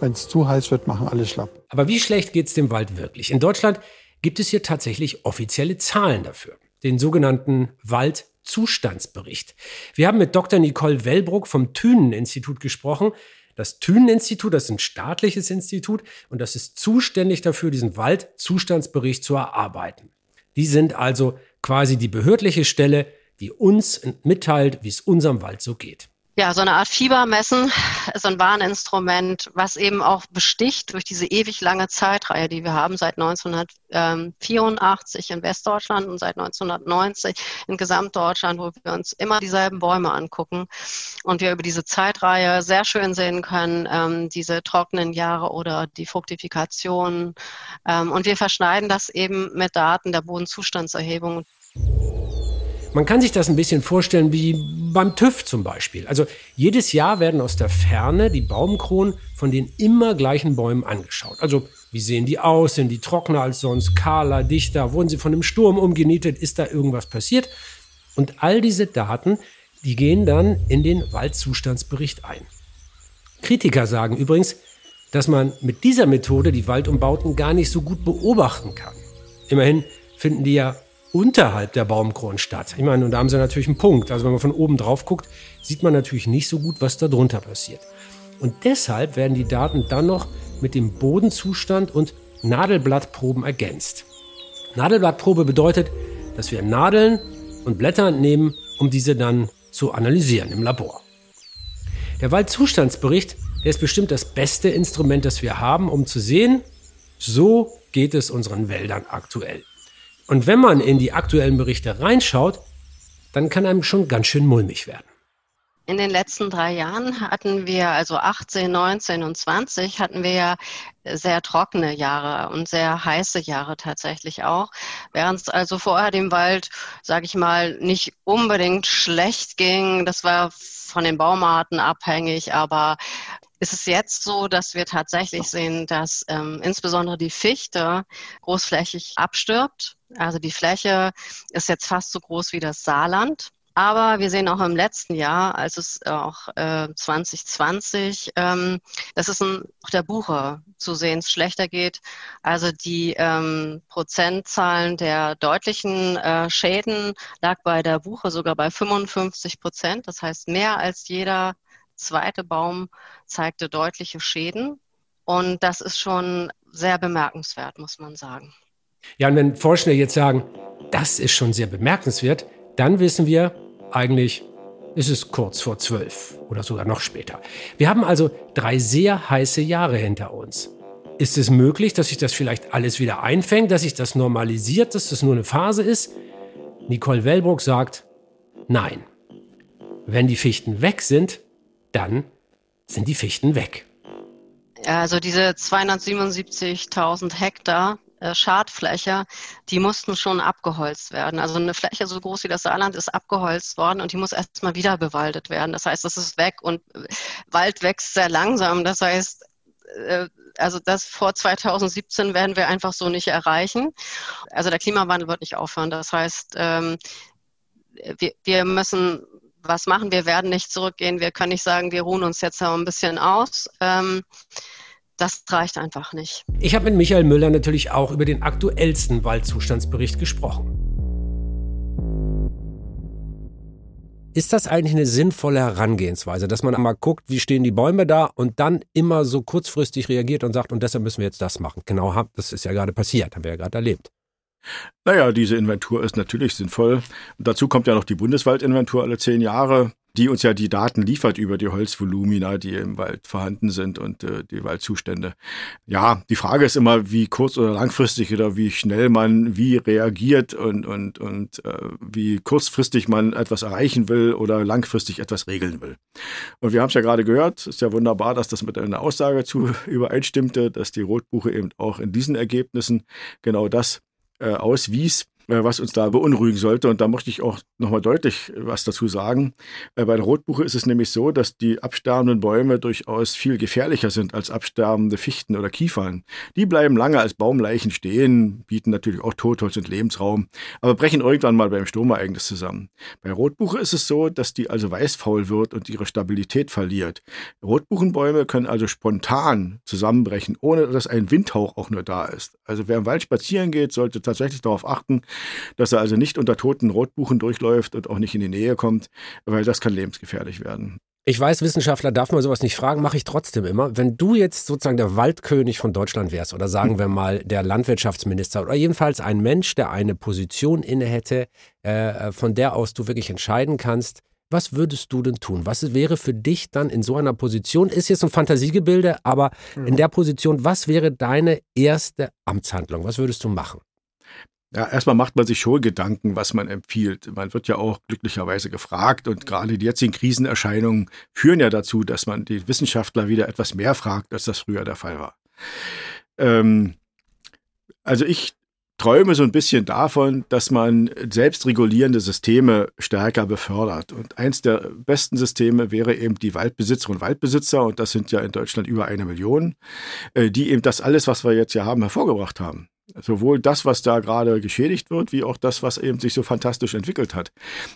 Wenn es zu heiß wird, machen alle schlapp. Aber wie schlecht geht es dem Wald wirklich? In Deutschland gibt es hier tatsächlich offizielle Zahlen dafür. Den sogenannten Wald Zustandsbericht. Wir haben mit Dr. Nicole Wellbruck vom Thünen-Institut gesprochen. Das Thünen-Institut, das ist ein staatliches Institut und das ist zuständig dafür, diesen Waldzustandsbericht zu erarbeiten. Die sind also quasi die behördliche Stelle, die uns mitteilt, wie es unserem Wald so geht ja, so eine Art Fiebermessen, so ein Warninstrument, was eben auch besticht durch diese ewig lange Zeitreihe, die wir haben seit 1984 in Westdeutschland und seit 1990 in Gesamtdeutschland, wo wir uns immer dieselben Bäume angucken und wir über diese Zeitreihe sehr schön sehen können, ähm, diese trockenen Jahre oder die Fruktifikation. Ähm, und wir verschneiden das eben mit Daten der Bodenzustandserhebung. Man kann sich das ein bisschen vorstellen wie beim TÜV zum Beispiel. Also jedes Jahr werden aus der Ferne die Baumkronen von den immer gleichen Bäumen angeschaut. Also wie sehen die aus? Sind die trockener als sonst? Kahler, dichter? Wurden sie von einem Sturm umgenietet? Ist da irgendwas passiert? Und all diese Daten, die gehen dann in den Waldzustandsbericht ein. Kritiker sagen übrigens, dass man mit dieser Methode die Waldumbauten gar nicht so gut beobachten kann. Immerhin finden die ja unterhalb der Baumkronen statt. Ich meine, und da haben sie natürlich einen Punkt. Also wenn man von oben drauf guckt, sieht man natürlich nicht so gut, was da drunter passiert. Und deshalb werden die Daten dann noch mit dem Bodenzustand und Nadelblattproben ergänzt. Nadelblattprobe bedeutet, dass wir Nadeln und Blätter nehmen, um diese dann zu analysieren im Labor. Der Waldzustandsbericht der ist bestimmt das beste Instrument, das wir haben, um zu sehen, so geht es unseren Wäldern aktuell. Und wenn man in die aktuellen Berichte reinschaut, dann kann einem schon ganz schön mulmig werden. In den letzten drei Jahren hatten wir, also 18, 19 und 20, hatten wir ja sehr trockene Jahre und sehr heiße Jahre tatsächlich auch. Während es also vorher dem Wald, sage ich mal, nicht unbedingt schlecht ging. Das war von den Baumarten abhängig, aber ist es jetzt so, dass wir tatsächlich sehen, dass ähm, insbesondere die Fichte großflächig abstirbt. Also die Fläche ist jetzt fast so groß wie das Saarland. Aber wir sehen auch im letzten Jahr, als es auch äh, 2020, ähm, dass es in, auch der Buche zusehends schlechter geht. Also die ähm, Prozentzahlen der deutlichen äh, Schäden lag bei der Buche sogar bei 55 Prozent. Das heißt, mehr als jeder zweite Baum zeigte deutliche Schäden. Und das ist schon sehr bemerkenswert, muss man sagen. Ja, und wenn Forscher jetzt sagen, das ist schon sehr bemerkenswert, dann wissen wir, eigentlich ist es kurz vor zwölf oder sogar noch später. Wir haben also drei sehr heiße Jahre hinter uns. Ist es möglich, dass sich das vielleicht alles wieder einfängt, dass sich das normalisiert, dass das nur eine Phase ist? Nicole Wellbrook sagt, nein. Wenn die Fichten weg sind, dann sind die Fichten weg. Also diese 277.000 Hektar, Schadfläche, die mussten schon abgeholzt werden. Also eine Fläche so groß wie das Saarland ist abgeholzt worden und die muss erstmal wieder bewaldet werden. Das heißt, das ist weg und Wald wächst sehr langsam. Das heißt, äh, also das vor 2017 werden wir einfach so nicht erreichen. Also der Klimawandel wird nicht aufhören. Das heißt, ähm, wir, müssen was machen. Wir werden nicht zurückgehen. Wir können nicht sagen, wir ruhen uns jetzt ein bisschen aus. Das reicht einfach nicht. Ich habe mit Michael Müller natürlich auch über den aktuellsten Waldzustandsbericht gesprochen. Ist das eigentlich eine sinnvolle Herangehensweise, dass man einmal guckt, wie stehen die Bäume da und dann immer so kurzfristig reagiert und sagt, und deshalb müssen wir jetzt das machen? Genau, das ist ja gerade passiert, haben wir ja gerade erlebt. Naja, diese Inventur ist natürlich sinnvoll. Und dazu kommt ja noch die Bundeswaldinventur alle zehn Jahre die uns ja die Daten liefert über die Holzvolumina, die im Wald vorhanden sind und äh, die Waldzustände. Ja, die Frage ist immer, wie kurz- oder langfristig oder wie schnell man wie reagiert und, und, und äh, wie kurzfristig man etwas erreichen will oder langfristig etwas regeln will. Und wir haben es ja gerade gehört, ist ja wunderbar, dass das mit einer Aussage zu übereinstimmte, dass die Rotbuche eben auch in diesen Ergebnissen genau das äh, auswies. Äh, was uns da beunruhigen sollte. Und da möchte ich auch nochmal deutlich was dazu sagen. Äh, bei der Rotbuche ist es nämlich so, dass die absterbenden Bäume durchaus viel gefährlicher sind als absterbende Fichten oder Kiefern. Die bleiben lange als Baumleichen stehen, bieten natürlich auch Totholz und Lebensraum, aber brechen irgendwann mal beim Sturmereignis zusammen. Bei Rotbuche ist es so, dass die also weißfaul wird und ihre Stabilität verliert. Rotbuchenbäume können also spontan zusammenbrechen, ohne dass ein Windhauch auch nur da ist. Also wer im Wald spazieren geht, sollte tatsächlich darauf achten, dass er also nicht unter toten Rotbuchen durchläuft und auch nicht in die Nähe kommt, weil das kann lebensgefährlich werden. Ich weiß, Wissenschaftler darf man sowas nicht fragen, mache ich trotzdem immer. Wenn du jetzt sozusagen der Waldkönig von Deutschland wärst oder sagen wir mal der Landwirtschaftsminister oder jedenfalls ein Mensch, der eine Position inne hätte, äh, von der aus du wirklich entscheiden kannst, was würdest du denn tun? Was wäre für dich dann in so einer Position? Ist jetzt ein Fantasiegebilde, aber in der Position, was wäre deine erste Amtshandlung? Was würdest du machen? Ja, erstmal macht man sich schon Gedanken, was man empfiehlt. Man wird ja auch glücklicherweise gefragt und gerade die jetzigen Krisenerscheinungen führen ja dazu, dass man die Wissenschaftler wieder etwas mehr fragt, als das früher der Fall war. Ähm, also ich träume so ein bisschen davon, dass man selbstregulierende Systeme stärker befördert. Und eins der besten Systeme wäre eben die Waldbesitzerinnen und Waldbesitzer, und das sind ja in Deutschland über eine Million, äh, die eben das alles, was wir jetzt ja haben, hervorgebracht haben sowohl das, was da gerade geschädigt wird, wie auch das, was eben sich so fantastisch entwickelt hat.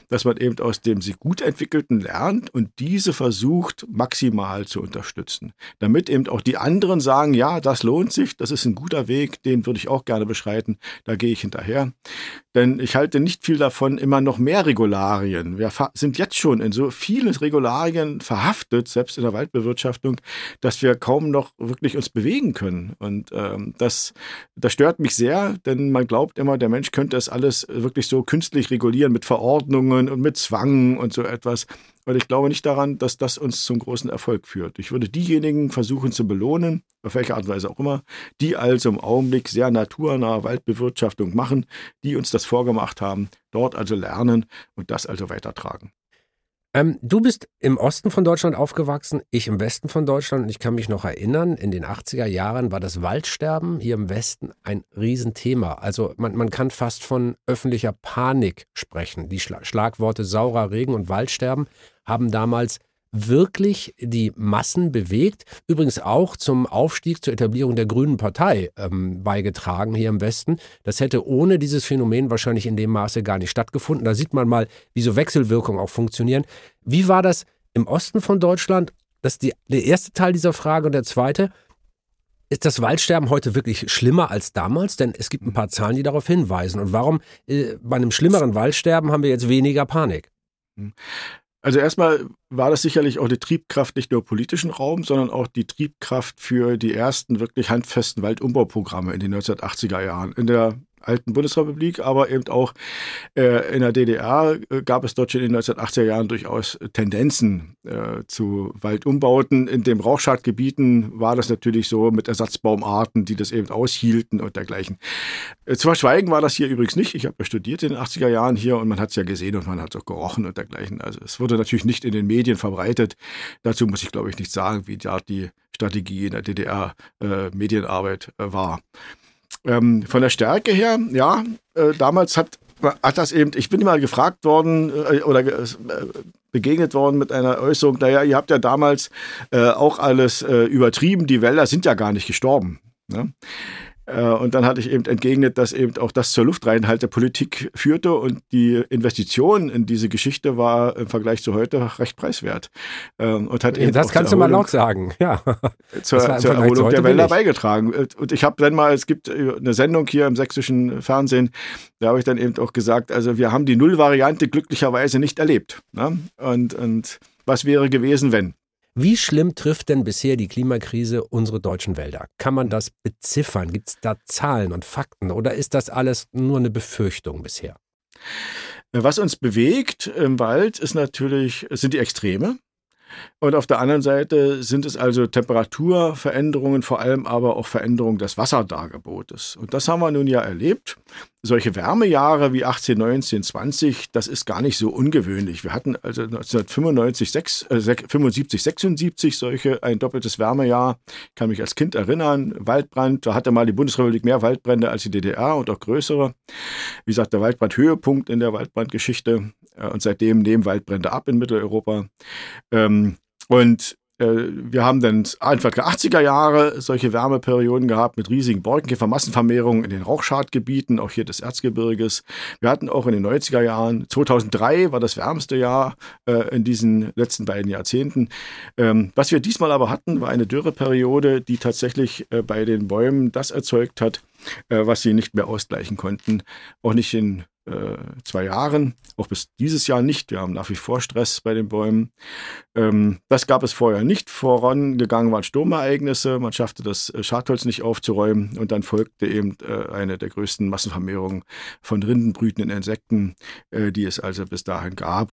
Dass man eben aus dem sich gut entwickelten lernt und diese versucht maximal zu unterstützen. Damit eben auch die anderen sagen, ja, das lohnt sich, das ist ein guter Weg, den würde ich auch gerne beschreiten, da gehe ich hinterher. Denn ich halte nicht viel davon, immer noch mehr Regularien. Wir sind jetzt schon in so vielen Regularien verhaftet, selbst in der Waldbewirtschaftung, dass wir kaum noch wirklich uns bewegen können. Und ähm, das, das stört mich mich sehr, denn man glaubt immer, der Mensch könnte das alles wirklich so künstlich regulieren mit Verordnungen und mit Zwang und so etwas. Weil ich glaube nicht daran, dass das uns zum großen Erfolg führt. Ich würde diejenigen versuchen zu belohnen, auf welche Art und Weise auch immer, die also im Augenblick sehr naturnahe Waldbewirtschaftung machen, die uns das vorgemacht haben, dort also lernen und das also weitertragen. Ähm, du bist im Osten von Deutschland aufgewachsen, ich im Westen von Deutschland. Und ich kann mich noch erinnern, in den 80er Jahren war das Waldsterben hier im Westen ein Riesenthema. Also man, man kann fast von öffentlicher Panik sprechen. Die Schlagworte saurer Regen und Waldsterben haben damals wirklich die Massen bewegt. Übrigens auch zum Aufstieg, zur Etablierung der Grünen Partei ähm, beigetragen hier im Westen. Das hätte ohne dieses Phänomen wahrscheinlich in dem Maße gar nicht stattgefunden. Da sieht man mal, wie so Wechselwirkungen auch funktionieren. Wie war das im Osten von Deutschland? Das ist die, der erste Teil dieser Frage. Und der zweite, ist das Waldsterben heute wirklich schlimmer als damals? Denn es gibt ein paar Zahlen, die darauf hinweisen. Und warum äh, bei einem schlimmeren Waldsterben haben wir jetzt weniger Panik? Also erstmal war das sicherlich auch die Triebkraft nicht nur politischen Raum, sondern auch die Triebkraft für die ersten wirklich handfesten Waldumbauprogramme in den 1980er Jahren. In der alten Bundesrepublik, aber eben auch äh, in der DDR äh, gab es dort schon in den 1980er Jahren durchaus Tendenzen äh, zu Waldumbauten. In den Rauchschadgebieten war das natürlich so mit Ersatzbaumarten, die das eben aushielten und dergleichen. Äh, zu verschweigen war das hier übrigens nicht. Ich habe ja studiert in den 80er Jahren hier und man hat es ja gesehen und man hat es auch gerochen und dergleichen. Also es wurde natürlich nicht in den Medien verbreitet. Dazu muss ich, glaube ich, nicht sagen, wie da die Strategie in der DDR äh, Medienarbeit äh, war. Ähm, von der Stärke her, ja, äh, damals hat, hat das eben, ich bin mal gefragt worden äh, oder äh, begegnet worden mit einer Äußerung, naja, ihr habt ja damals äh, auch alles äh, übertrieben, die Wälder sind ja gar nicht gestorben. Ne? Äh, und dann hatte ich eben entgegnet, dass eben auch das zur Luftreinhaltepolitik führte und die Investition in diese Geschichte war im Vergleich zu heute recht preiswert. Ähm, und hat eben das kannst du mal laut sagen, ja. Zur, zur Erholung der Wälder beigetragen. Und ich habe dann mal, es gibt eine Sendung hier im sächsischen Fernsehen, da habe ich dann eben auch gesagt, also wir haben die Nullvariante glücklicherweise nicht erlebt. Ne? Und, und was wäre gewesen, wenn? Wie schlimm trifft denn bisher die Klimakrise unsere deutschen Wälder? Kann man das beziffern? Gibt es da Zahlen und Fakten oder ist das alles nur eine Befürchtung bisher? Was uns bewegt im Wald ist natürlich, sind die Extreme. Und auf der anderen Seite sind es also Temperaturveränderungen, vor allem aber auch Veränderungen des Wasserdargebotes. Und das haben wir nun ja erlebt. Solche Wärmejahre wie 18, 19, 20, das ist gar nicht so ungewöhnlich. Wir hatten also 1995, 6, äh, 75, 76 solche, ein doppeltes Wärmejahr. Ich kann mich als Kind erinnern, Waldbrand, da hatte mal die Bundesrepublik mehr Waldbrände als die DDR und auch größere. Wie gesagt, der Waldbrand-Höhepunkt in der Waldbrandgeschichte. Äh, und seitdem nehmen Waldbrände ab in Mitteleuropa. Ähm, und äh, wir haben dann Anfang der 80er Jahre solche Wärmeperioden gehabt mit riesigen Borkenkäfermassenvermehrungen in den Rauchschadgebieten, auch hier des Erzgebirges. Wir hatten auch in den 90er Jahren, 2003 war das wärmste Jahr äh, in diesen letzten beiden Jahrzehnten. Ähm, was wir diesmal aber hatten, war eine Dürreperiode, die tatsächlich bei den Bäumen das erzeugt hat, was sie nicht mehr ausgleichen konnten. Auch nicht in zwei Jahren, auch bis dieses Jahr nicht. Wir haben nach wie vor Stress bei den Bäumen. Ähm, das gab es vorher nicht. Vorangegangen waren Sturmereignisse, man schaffte das äh, Schadholz nicht aufzuräumen und dann folgte eben äh, eine der größten Massenvermehrungen von rindenbrütenden Insekten, äh, die es also bis dahin gab.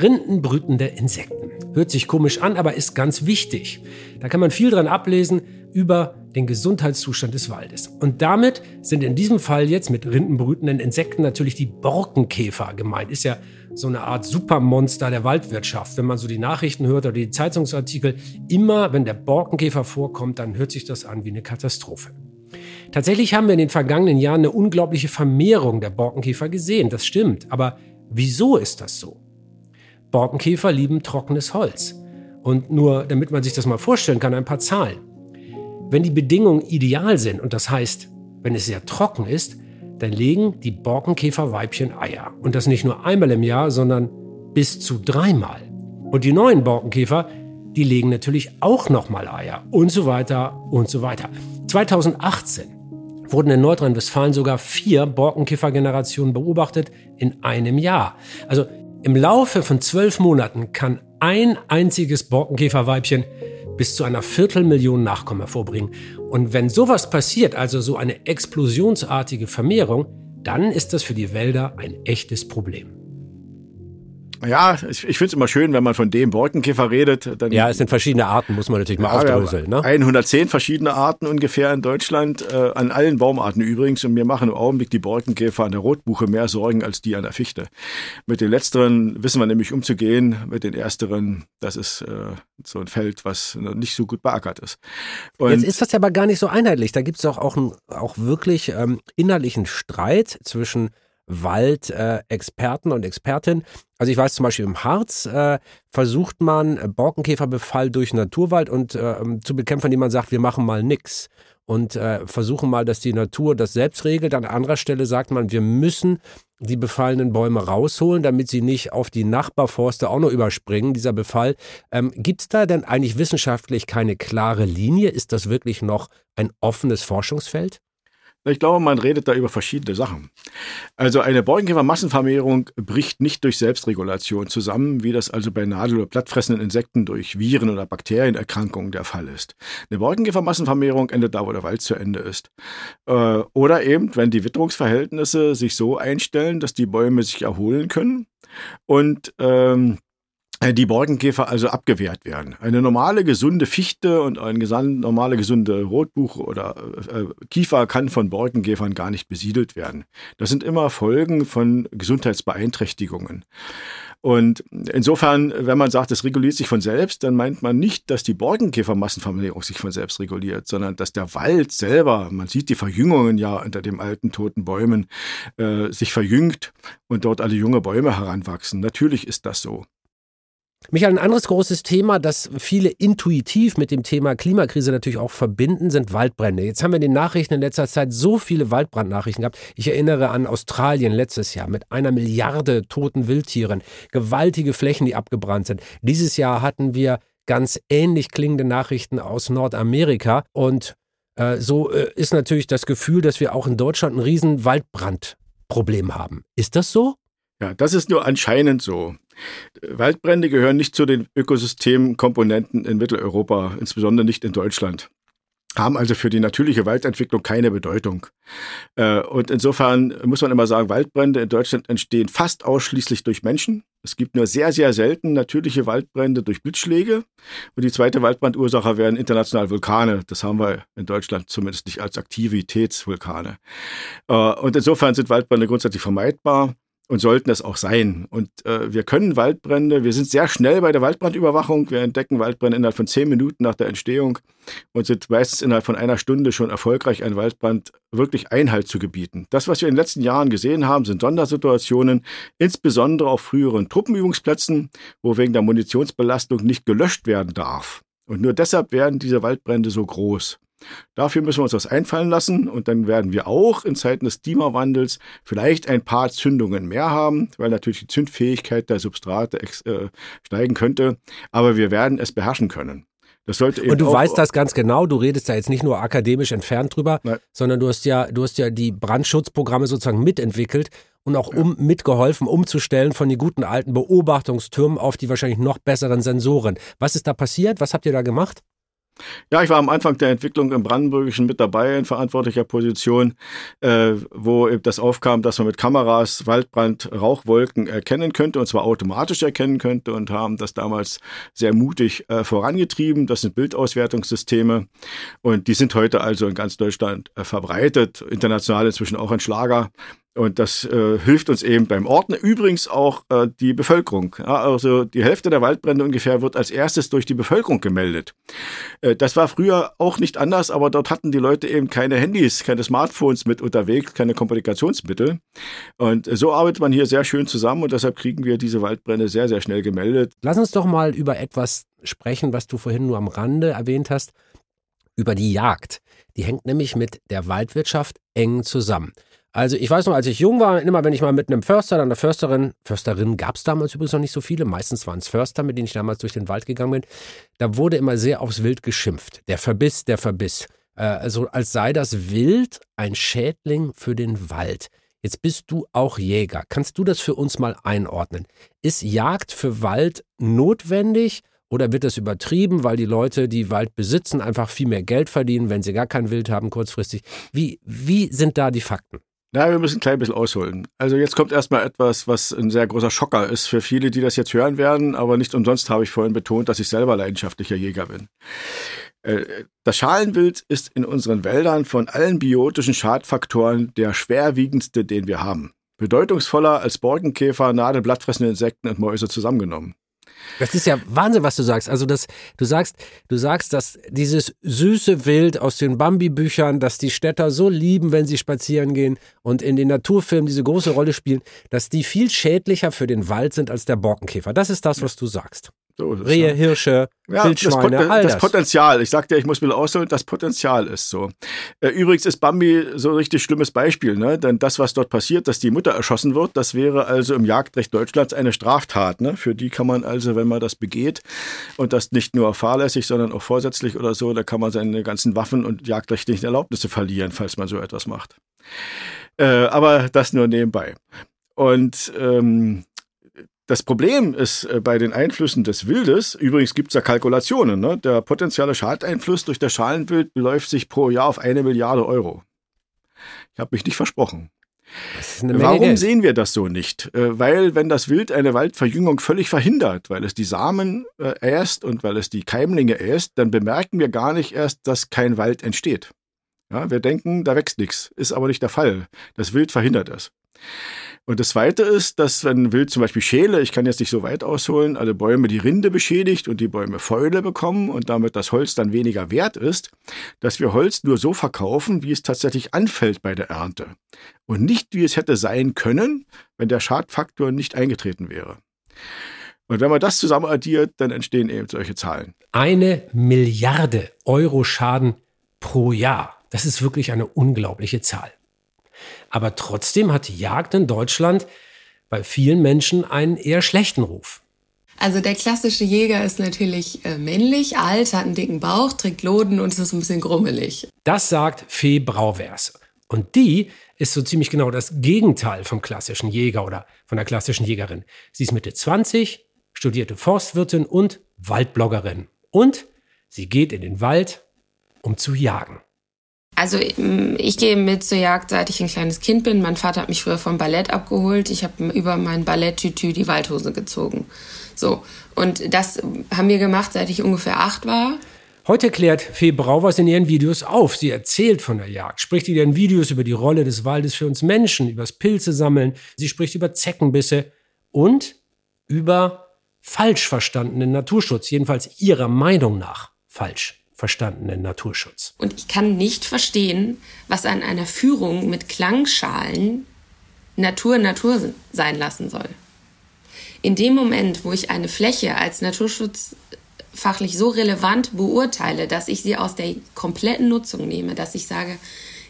Rindenbrütende Insekten. Hört sich komisch an, aber ist ganz wichtig. Da kann man viel dran ablesen über den Gesundheitszustand des Waldes. Und damit sind in diesem Fall jetzt mit rindenbrütenden Insekten natürlich die Borkenkäfer gemeint. Ist ja so eine Art Supermonster der Waldwirtschaft. Wenn man so die Nachrichten hört oder die Zeitungsartikel, immer wenn der Borkenkäfer vorkommt, dann hört sich das an wie eine Katastrophe. Tatsächlich haben wir in den vergangenen Jahren eine unglaubliche Vermehrung der Borkenkäfer gesehen. Das stimmt. Aber wieso ist das so? Borkenkäfer lieben trockenes Holz. Und nur damit man sich das mal vorstellen kann, ein paar Zahlen. Wenn die Bedingungen ideal sind, und das heißt, wenn es sehr trocken ist, dann legen die Borkenkäferweibchen Eier. Und das nicht nur einmal im Jahr, sondern bis zu dreimal. Und die neuen Borkenkäfer, die legen natürlich auch nochmal Eier und so weiter und so weiter. 2018 wurden in Nordrhein-Westfalen sogar vier Borkenkäfergenerationen beobachtet in einem Jahr. Also im Laufe von zwölf Monaten kann ein einziges Borkenkäferweibchen bis zu einer Viertelmillion Nachkommen hervorbringen. Und wenn sowas passiert, also so eine explosionsartige Vermehrung, dann ist das für die Wälder ein echtes Problem. Ja, ich, ich finde es immer schön, wenn man von dem Borkenkäfer redet. Dann, ja, es sind verschiedene Arten, muss man natürlich mal ja, aufdröseln. Ne? 110 verschiedene Arten ungefähr in Deutschland, äh, an allen Baumarten übrigens. Und mir machen im Augenblick die Borkenkäfer an der Rotbuche mehr Sorgen als die an der Fichte. Mit den letzteren wissen wir nämlich umzugehen, mit den ersteren, das ist äh, so ein Feld, was nicht so gut beackert ist. Und Jetzt ist das ja aber gar nicht so einheitlich. Da gibt es auch, auch, einen, auch wirklich ähm, innerlichen Streit zwischen Waldexperten und Expertinnen. Also ich weiß zum Beispiel im Harz äh, versucht man Borkenkäferbefall durch Naturwald und äh, zu bekämpfen, indem man sagt, wir machen mal nix und äh, versuchen mal, dass die Natur das selbst regelt. An anderer Stelle sagt man, wir müssen die befallenen Bäume rausholen, damit sie nicht auf die Nachbarforste auch noch überspringen, dieser Befall. Ähm, Gibt es da denn eigentlich wissenschaftlich keine klare Linie? Ist das wirklich noch ein offenes Forschungsfeld? Ich glaube, man redet da über verschiedene Sachen. Also eine Borkenkäfer-Massenvermehrung bricht nicht durch Selbstregulation zusammen, wie das also bei Nadel- oder blattfressenden Insekten durch Viren- oder Bakterienerkrankungen der Fall ist. Eine Borkenkäfer-Massenvermehrung endet da, wo der Wald zu Ende ist. Äh, oder eben, wenn die Witterungsverhältnisse sich so einstellen, dass die Bäume sich erholen können und ähm, äh, die Borkenkäfer also abgewehrt werden. Eine normale gesunde Fichte und eine normale gesunde Rotbuche oder äh, äh, Kiefer kann von Borkenkäfern gar nicht besiedelt werden. Das sind immer Folgen von Gesundheitsbeeinträchtigungen. Und insofern, wenn man sagt, es reguliert sich von selbst, dann meint man nicht, dass die Borkenkäfermassenvermehrung sich von selbst reguliert, sondern dass der Wald selber, man sieht die Verjüngungen ja unter den alten toten Bäumen, äh, sich verjüngt und dort alle junge Bäume heranwachsen. Natürlich ist das so. Michael, ein anderes großes Thema, das viele intuitiv mit dem Thema Klimakrise natürlich auch verbinden, sind Waldbrände. Jetzt haben wir in den Nachrichten in letzter Zeit so viele Waldbrandnachrichten gehabt. Ich erinnere an Australien letztes Jahr mit einer Milliarde toten Wildtieren, gewaltige Flächen, die abgebrannt sind. Dieses Jahr hatten wir ganz ähnlich klingende Nachrichten aus Nordamerika und äh, so äh, ist natürlich das Gefühl, dass wir auch in Deutschland ein riesen Waldbrandproblem haben. Ist das so? Ja, das ist nur anscheinend so. Waldbrände gehören nicht zu den Ökosystemkomponenten in Mitteleuropa, insbesondere nicht in Deutschland haben also für die natürliche Waldentwicklung keine Bedeutung. Äh, und insofern muss man immer sagen, Waldbrände in Deutschland entstehen fast ausschließlich durch Menschen. Es gibt nur sehr, sehr selten natürliche Waldbrände durch Blitzschläge. Und die zweite Waldbrandursache wären international Vulkane. Das haben wir in Deutschland zumindest nicht als Aktivitätsvulkane. Äh, und insofern sind Waldbrände grundsätzlich vermeidbar und sollten es auch sein. Und äh, wir können Waldbrände, wir sind sehr schnell bei der Waldbrandüberwachung. Wir entdecken Waldbrände innerhalb von zehn Minuten nach der Entstehung und sind meistens innerhalb von einer Stunde schon erfolgreich, einen Waldbrand wirklich Einhalt zu gebieten. Das, was wir in den letzten Jahren gesehen haben, sind Sondersituationen, insbesondere auf früheren Truppenübungsplätzen, wo wegen der Munitionsbelastung nicht gelöscht werden darf. Und nur deshalb werden diese Waldbrände so groß. Dafür müssen wir uns was einfallen lassen und dann werden wir auch in Zeiten des Klimawandels vielleicht ein paar Zündungen mehr haben, weil natürlich die Zündfähigkeit der Substrate äh, steigen könnte, aber wir werden es beherrschen können. Das sollte eben und du weißt das ganz genau, du redest da jetzt nicht nur akademisch entfernt drüber, Nein. sondern du hast ja, du hast ja die Brandschutzprogramme sozusagen mitentwickelt und auch um, mitgeholfen, umzustellen von den guten alten Beobachtungstürmen auf die wahrscheinlich noch besseren Sensoren. Was ist da passiert? Was habt ihr da gemacht? Ja, ich war am Anfang der Entwicklung im Brandenburgischen mit dabei in verantwortlicher Position, äh, wo das aufkam, dass man mit Kameras Waldbrand, Rauchwolken erkennen könnte und zwar automatisch erkennen könnte und haben das damals sehr mutig äh, vorangetrieben. Das sind Bildauswertungssysteme und die sind heute also in ganz Deutschland äh, verbreitet, international inzwischen auch ein Schlager. Und das äh, hilft uns eben beim Orten. Übrigens auch äh, die Bevölkerung. Ja, also die Hälfte der Waldbrände ungefähr wird als erstes durch die Bevölkerung gemeldet. Äh, das war früher auch nicht anders, aber dort hatten die Leute eben keine Handys, keine Smartphones mit unterwegs, keine Kommunikationsmittel. Und so arbeitet man hier sehr schön zusammen und deshalb kriegen wir diese Waldbrände sehr, sehr schnell gemeldet. Lass uns doch mal über etwas sprechen, was du vorhin nur am Rande erwähnt hast, über die Jagd. Die hängt nämlich mit der Waldwirtschaft eng zusammen. Also ich weiß noch, als ich jung war, immer wenn ich mal mit einem Förster, einer Försterin, Försterin gab es damals übrigens noch nicht so viele, meistens waren es Förster, mit denen ich damals durch den Wald gegangen bin, da wurde immer sehr aufs Wild geschimpft. Der Verbiss, der Verbiss. Äh, also als sei das Wild ein Schädling für den Wald. Jetzt bist du auch Jäger. Kannst du das für uns mal einordnen? Ist Jagd für Wald notwendig Oder wird das übertrieben, weil die Leute, die Wald besitzen, einfach viel mehr Geld verdienen, wenn sie gar kein Wild haben, kurzfristig? Wie, wie sind da die Fakten? Na, wir müssen ein klein bisschen ausholen. Also jetzt kommt erstmal etwas, was ein sehr großer Schocker ist für viele, die das jetzt hören werden, aber nicht umsonst habe ich vorhin betont, dass ich selber leidenschaftlicher Jäger bin. Äh, das Schalenwild ist in unseren Wäldern von allen biotischen Schadfaktoren der schwerwiegendste, den wir haben. Bedeutungsvoller als Borkenkäfer, nadelblattfressende Insekten und Mäuse zusammengenommen. Das ist ja Wahnsinn, was du sagst. Also das, du sagst, du sagst, dass dieses süße Wild aus den Bambi-Büchern, dass die Städter so lieben, wenn sie spazieren gehen und in den Naturfilmen diese große Rolle spielen, dass die viel schädlicher für den Wald sind als der Borkenkäfer. Das ist das, was du sagst. So Rehe, Hirsche, ja, Wildschweine, das, Pot das Potenzial, ich sagte ich muss mir ausholen, das Potenzial ist so. Äh, übrigens ist Bambi so ein richtig schlimmes Beispiel, ne? denn das, was dort passiert, dass die Mutter erschossen wird, das wäre also im Jagdrecht Deutschlands eine Straftat. Ne? Für die kann man also, wenn man das begeht und das nicht nur fahrlässig, sondern auch vorsätzlich oder so, da kann man seine ganzen Waffen und jagdrechtlichen Erlaubnisse verlieren, falls man so etwas macht. Äh, aber das nur nebenbei. Und ähm, das Problem ist äh, bei den Einflüssen des Wildes, übrigens gibt es da Kalkulationen, ne? der potenzielle Schadeinfluss durch das Schalenwild beläuft sich pro Jahr auf eine Milliarde Euro. Ich habe mich nicht versprochen. Warum Geld. sehen wir das so nicht? Äh, weil, wenn das Wild eine Waldverjüngung völlig verhindert, weil es die Samen äh, äst und weil es die Keimlinge äst, dann bemerken wir gar nicht erst, dass kein Wald entsteht. Ja, wir denken, da wächst nichts. Ist aber nicht der Fall. Das Wild verhindert es. Und das Zweite ist, dass wenn Wild zum Beispiel Schäle, ich kann jetzt nicht so weit ausholen, alle Bäume die Rinde beschädigt und die Bäume Fäule bekommen und damit das Holz dann weniger wert ist, dass wir Holz nur so verkaufen, wie es tatsächlich anfällt bei der Ernte. Und nicht, wie es hätte sein können, wenn der Schadfaktor nicht eingetreten wäre. Und wenn man das zusammen addiert, dann entstehen eben solche Zahlen. Eine Milliarde Euro Schaden pro Jahr. Das ist wirklich eine unglaubliche Zahl. Aber trotzdem hat die Jagd in Deutschland bei vielen Menschen einen eher schlechten Ruf. Also der klassische Jäger ist natürlich äh, männlich, alt, hat einen dicken Bauch, trägt Loden und ist ein bisschen grummelig. Das sagt Fee Brauwers. Und die ist so ziemlich genau das Gegenteil vom klassischen Jäger oder von der klassischen Jägerin. Sie ist Mitte 20, studierte Forstwirtin und Waldbloggerin. Und sie geht in den Wald, um zu jagen. Also mm, ich gehe mit zur Jagd, seit ich ein kleines Kind bin. Mein Vater hat mich früher vom Ballett abgeholt. Ich habe über mein Balletttütü die Waldhose gezogen. So. Und das haben wir gemacht, seit ich ungefähr acht war. Heute klärt Fee Brauwers in ihren Videos auf. Sie erzählt von der Jagd, spricht in ihren Videos über die Rolle des Waldes für uns Menschen, übers Pilze sammeln. Sie spricht über Zeckenbisse und über falsch verstandenen Naturschutz, jedenfalls ihrer Meinung nach falsch verstandenen Naturschutz. Und ich kann nicht verstehen, was an einer Führung mit Klangschalen Natur Natur sein lassen soll. In dem Moment, wo ich eine Fläche als naturschutzfachlich so relevant beurteile, dass ich sie aus der kompletten Nutzung nehme, dass ich sage,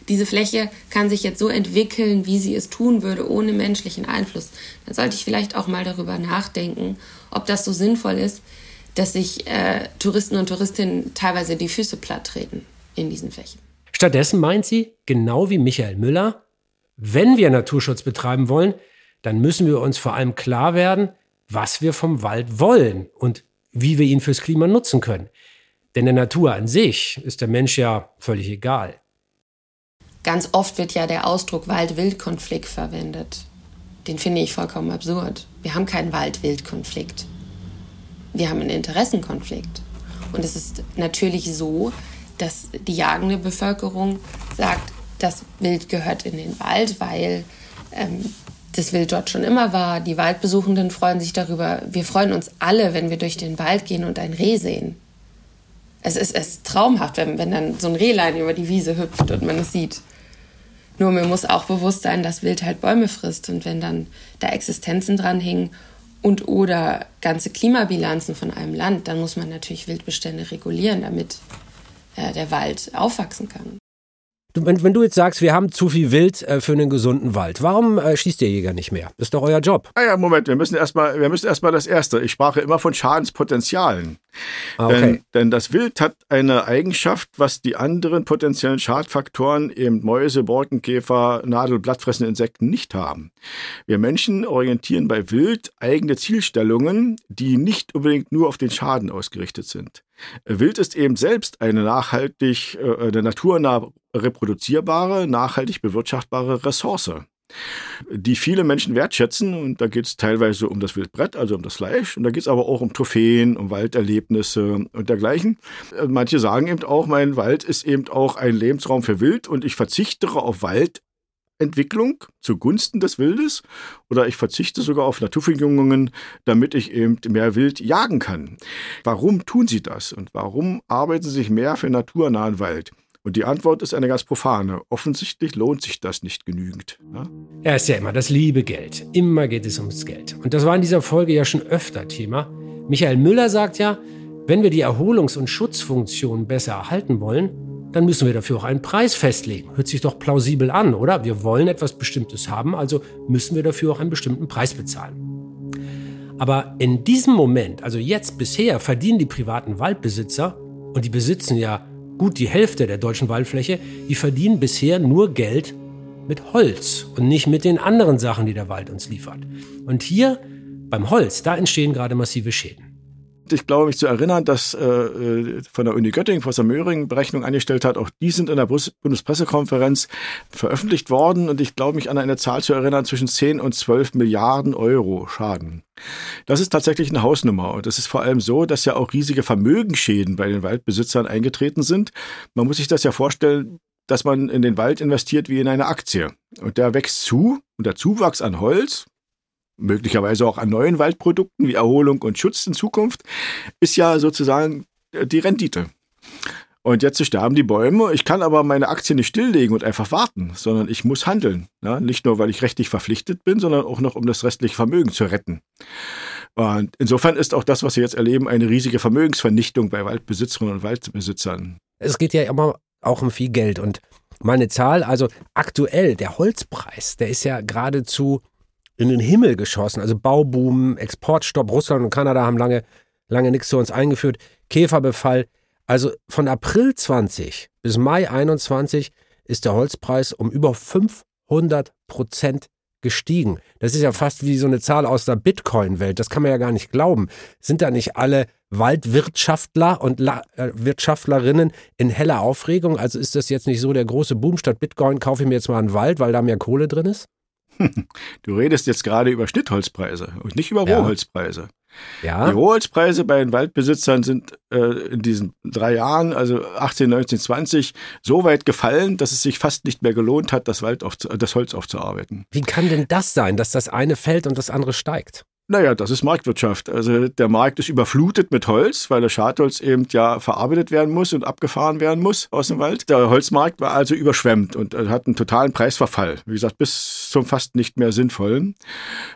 diese Fläche kann sich jetzt so entwickeln, wie sie es tun würde, ohne menschlichen Einfluss, dann sollte ich vielleicht auch mal darüber nachdenken, ob das so sinnvoll ist, dass sich äh, Touristen und Touristinnen teilweise die Füße platt treten in diesen Flächen. Stattdessen meint sie, genau wie Michael Müller, wenn wir Naturschutz betreiben wollen, dann müssen wir uns vor allem klar werden, was wir vom Wald wollen und wie wir ihn fürs Klima nutzen können. Denn der Natur an sich ist der Mensch ja völlig egal. Ganz oft wird ja der Ausdruck Wald-Wild-Konflikt verwendet. Den finde ich vollkommen absurd. Wir haben keinen Wald-Wild-Konflikt wir haben einen Interessenkonflikt. Und es ist natürlich so, dass die jagende Bevölkerung sagt, das Wild gehört in den Wald, weil ähm, das Wild dort schon immer war. Die Waldbesuchenden freuen sich darüber. Wir freuen uns alle, wenn wir durch den Wald gehen und ein Reh sehen. Es ist, es ist traumhaft, wenn, wenn dann so ein Rehlein über die Wiese hüpft und man es sieht. Nur mir muss auch bewusst sein, dass Wild halt Bäume frisst. Und wenn dann da Existenzen dranhängen und oder ganze Klimabilanzen von einem Land, dann muss man natürlich Wildbestände regulieren, damit äh, der Wald aufwachsen kann. Wenn, wenn, du jetzt sagst, wir haben zu viel Wild äh, für einen gesunden Wald, warum äh, schießt der Jäger nicht mehr? Das ist doch euer Job. Ah ja, Moment, wir müssen erstmal, wir müssen erstmal das Erste. Ich sprach immer von Schadenspotenzialen. Ah, okay. Denn, denn, das Wild hat eine Eigenschaft, was die anderen potenziellen Schadfaktoren, eben Mäuse, Borkenkäfer, Nadel, blattfressende Insekten nicht haben. Wir Menschen orientieren bei Wild eigene Zielstellungen, die nicht unbedingt nur auf den Schaden ausgerichtet sind. Wild ist eben selbst eine nachhaltig, äh, eine naturnah reproduzierbare, nachhaltig bewirtschaftbare Ressource die viele Menschen wertschätzen. Und da geht es teilweise um das Wildbrett, also um das Fleisch. Und da geht es aber auch um Trophäen, um Walderlebnisse und dergleichen. Äh, manche sagen eben auch, mein Wald ist eben auch ein Lebensraum für Wild und ich verzichte auf Waldentwicklung zugunsten des Wildes oder ich verzichte sogar auf Naturverjüngungen, damit ich eben mehr Wild jagen kann. Warum tun sie das und warum arbeiten sie sich mehr für naturnahen Wald? Und die Antwort ist eine ganz profane. Offensichtlich lohnt sich das nicht genügend. Ja, ja ist ja immer das liebe Geld. Immer geht es ums Geld. Und das war in dieser Folge ja schon öfter Thema. Michael Müller sagt ja, wenn wir die Erholungs- und Schutzfunktion besser erhalten wollen, dann müssen wir dafür auch einen Preis festlegen. Hört sich doch plausibel an, oder? Wir wollen etwas Bestimmtes haben, also müssen wir dafür auch einen bestimmten Preis bezahlen. Aber in diesem Moment, also jetzt bisher, verdienen die privaten Waldbesitzer, und die besitzen ja gut die Hälfte der deutschen Waldfläche, die verdienen bisher nur Geld mit Holz und nicht mit den anderen Sachen, die der Wald uns liefert. Und hier beim Holz, da entstehen gerade massive Schäden. Ich glaube, mich zu erinnern, dass äh, äh von der Uni Göttingen Professor Möhring Berechnung angestellt hat. Auch die sind in der Bundespressekonferenz veröffentlicht worden. Und ich glaube, mich an eine Zahl zu erinnern zwischen 10 und 12 Milliarden Euro Schaden. Das ist tatsächlich eine Hausnummer. Und es ist vor allem so, dass ja auch riesige Vermögensschäden bei den Waldbesitzern eingetreten sind. Man muss sich das ja vorstellen, dass man in den Wald investiert wie in eine Aktie. Und der wächst zu und der Zuwachs an Holz, möglicherweise auch an neuen Waldprodukten wie Erholung und Schutz in Zukunft, ist ja sozusagen die Rendite. Und jetzt sterben die Bäume. Ich kann aber meine Aktien nicht stilllegen und einfach warten, sondern ich muss handeln. Ja, nicht nur, weil ich rechtlich verpflichtet bin, sondern auch noch, um das restliche Vermögen zu retten. Und insofern ist auch das, was wir jetzt erleben, eine riesige Vermögensvernichtung bei Waldbesitzerinnen und Waldbesitzern. Es geht ja immer auch um viel Geld. Und meine Zahl, also aktuell der Holzpreis, der ist ja geradezu in den Himmel geschossen. Also Bauboom, Exportstopp, Russland und Kanada haben lange, lange nichts zu uns eingeführt. Käferbefall. Also von April 20 bis Mai 21 ist der Holzpreis um über 500 Prozent gestiegen. Das ist ja fast wie so eine Zahl aus der Bitcoin-Welt. Das kann man ja gar nicht glauben. Sind da nicht alle Waldwirtschaftler und La äh, Wirtschaftlerinnen in heller Aufregung? Also ist das jetzt nicht so der große Boom? Statt Bitcoin kaufe ich mir jetzt mal einen Wald, weil da mehr Kohle drin ist? Du redest jetzt gerade über Schnittholzpreise und nicht über Rohholzpreise. Ja. Die Rohholzpreise bei den Waldbesitzern sind äh, in diesen drei Jahren, also 18, 19, 20, so weit gefallen, dass es sich fast nicht mehr gelohnt hat, das, Wald auf, das Holz aufzuarbeiten. Wie kann denn das sein, dass das eine fällt und das andere steigt? Naja, das ist Marktwirtschaft. Also der Markt ist überflutet mit Holz, weil das Schadholz eben ja verarbeitet werden muss und abgefahren werden muss aus dem Wald. Der Holzmarkt war also überschwemmt und hat einen totalen Preisverfall. Wie gesagt, bis zum fast nicht mehr sinnvollen.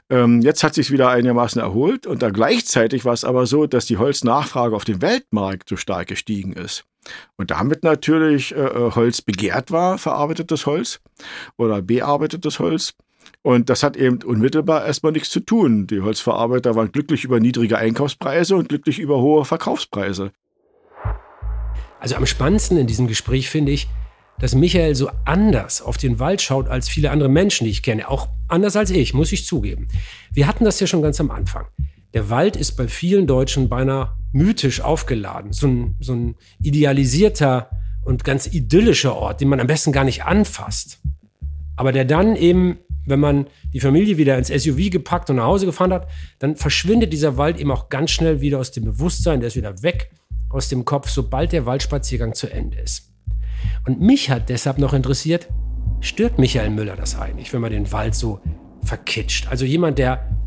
Ähm, jetzt hat sich wieder einigermaßen erholt und da gleichzeitig war es aber so, dass die Holznachfrage auf dem Weltmarkt so stark gestiegen ist. Und damit natürlich äh, äh Holz begehrt war, verarbeitetes Holz oder bearbeitetes Holz. Und das hat eben unmittelbar erstmal nichts zu tun. Die Holzverarbeiter waren glücklich über niedrige Einkaufspreise und glücklich über hohe Verkaufspreise. Also am spannendsten in diesem Gespräch finde ich, dass Michael so anders auf den Wald schaut als viele andere Menschen, die ich kenne. Auch anders als ich, muss ich zugeben. Wir hatten das ja schon ganz am Anfang. Der Wald ist bei vielen Deutschen beinahe mythisch aufgeladen. So ein, so ein idealisierter und ganz idyllischer Ort, den man am besten gar nicht anfasst. Aber der dann eben wenn man die Familie wieder ins SUV gepackt und nach Hause gefahren hat, dann verschwindet dieser Wald eben auch ganz schnell wieder aus dem Bewusstsein, der ist wieder weg aus dem Kopf, sobald der Waldspaziergang zu Ende ist. Und mich hat deshalb noch interessiert, stört Michael Müller das eigentlich, wenn man den Wald so verkitscht? Also jemand, der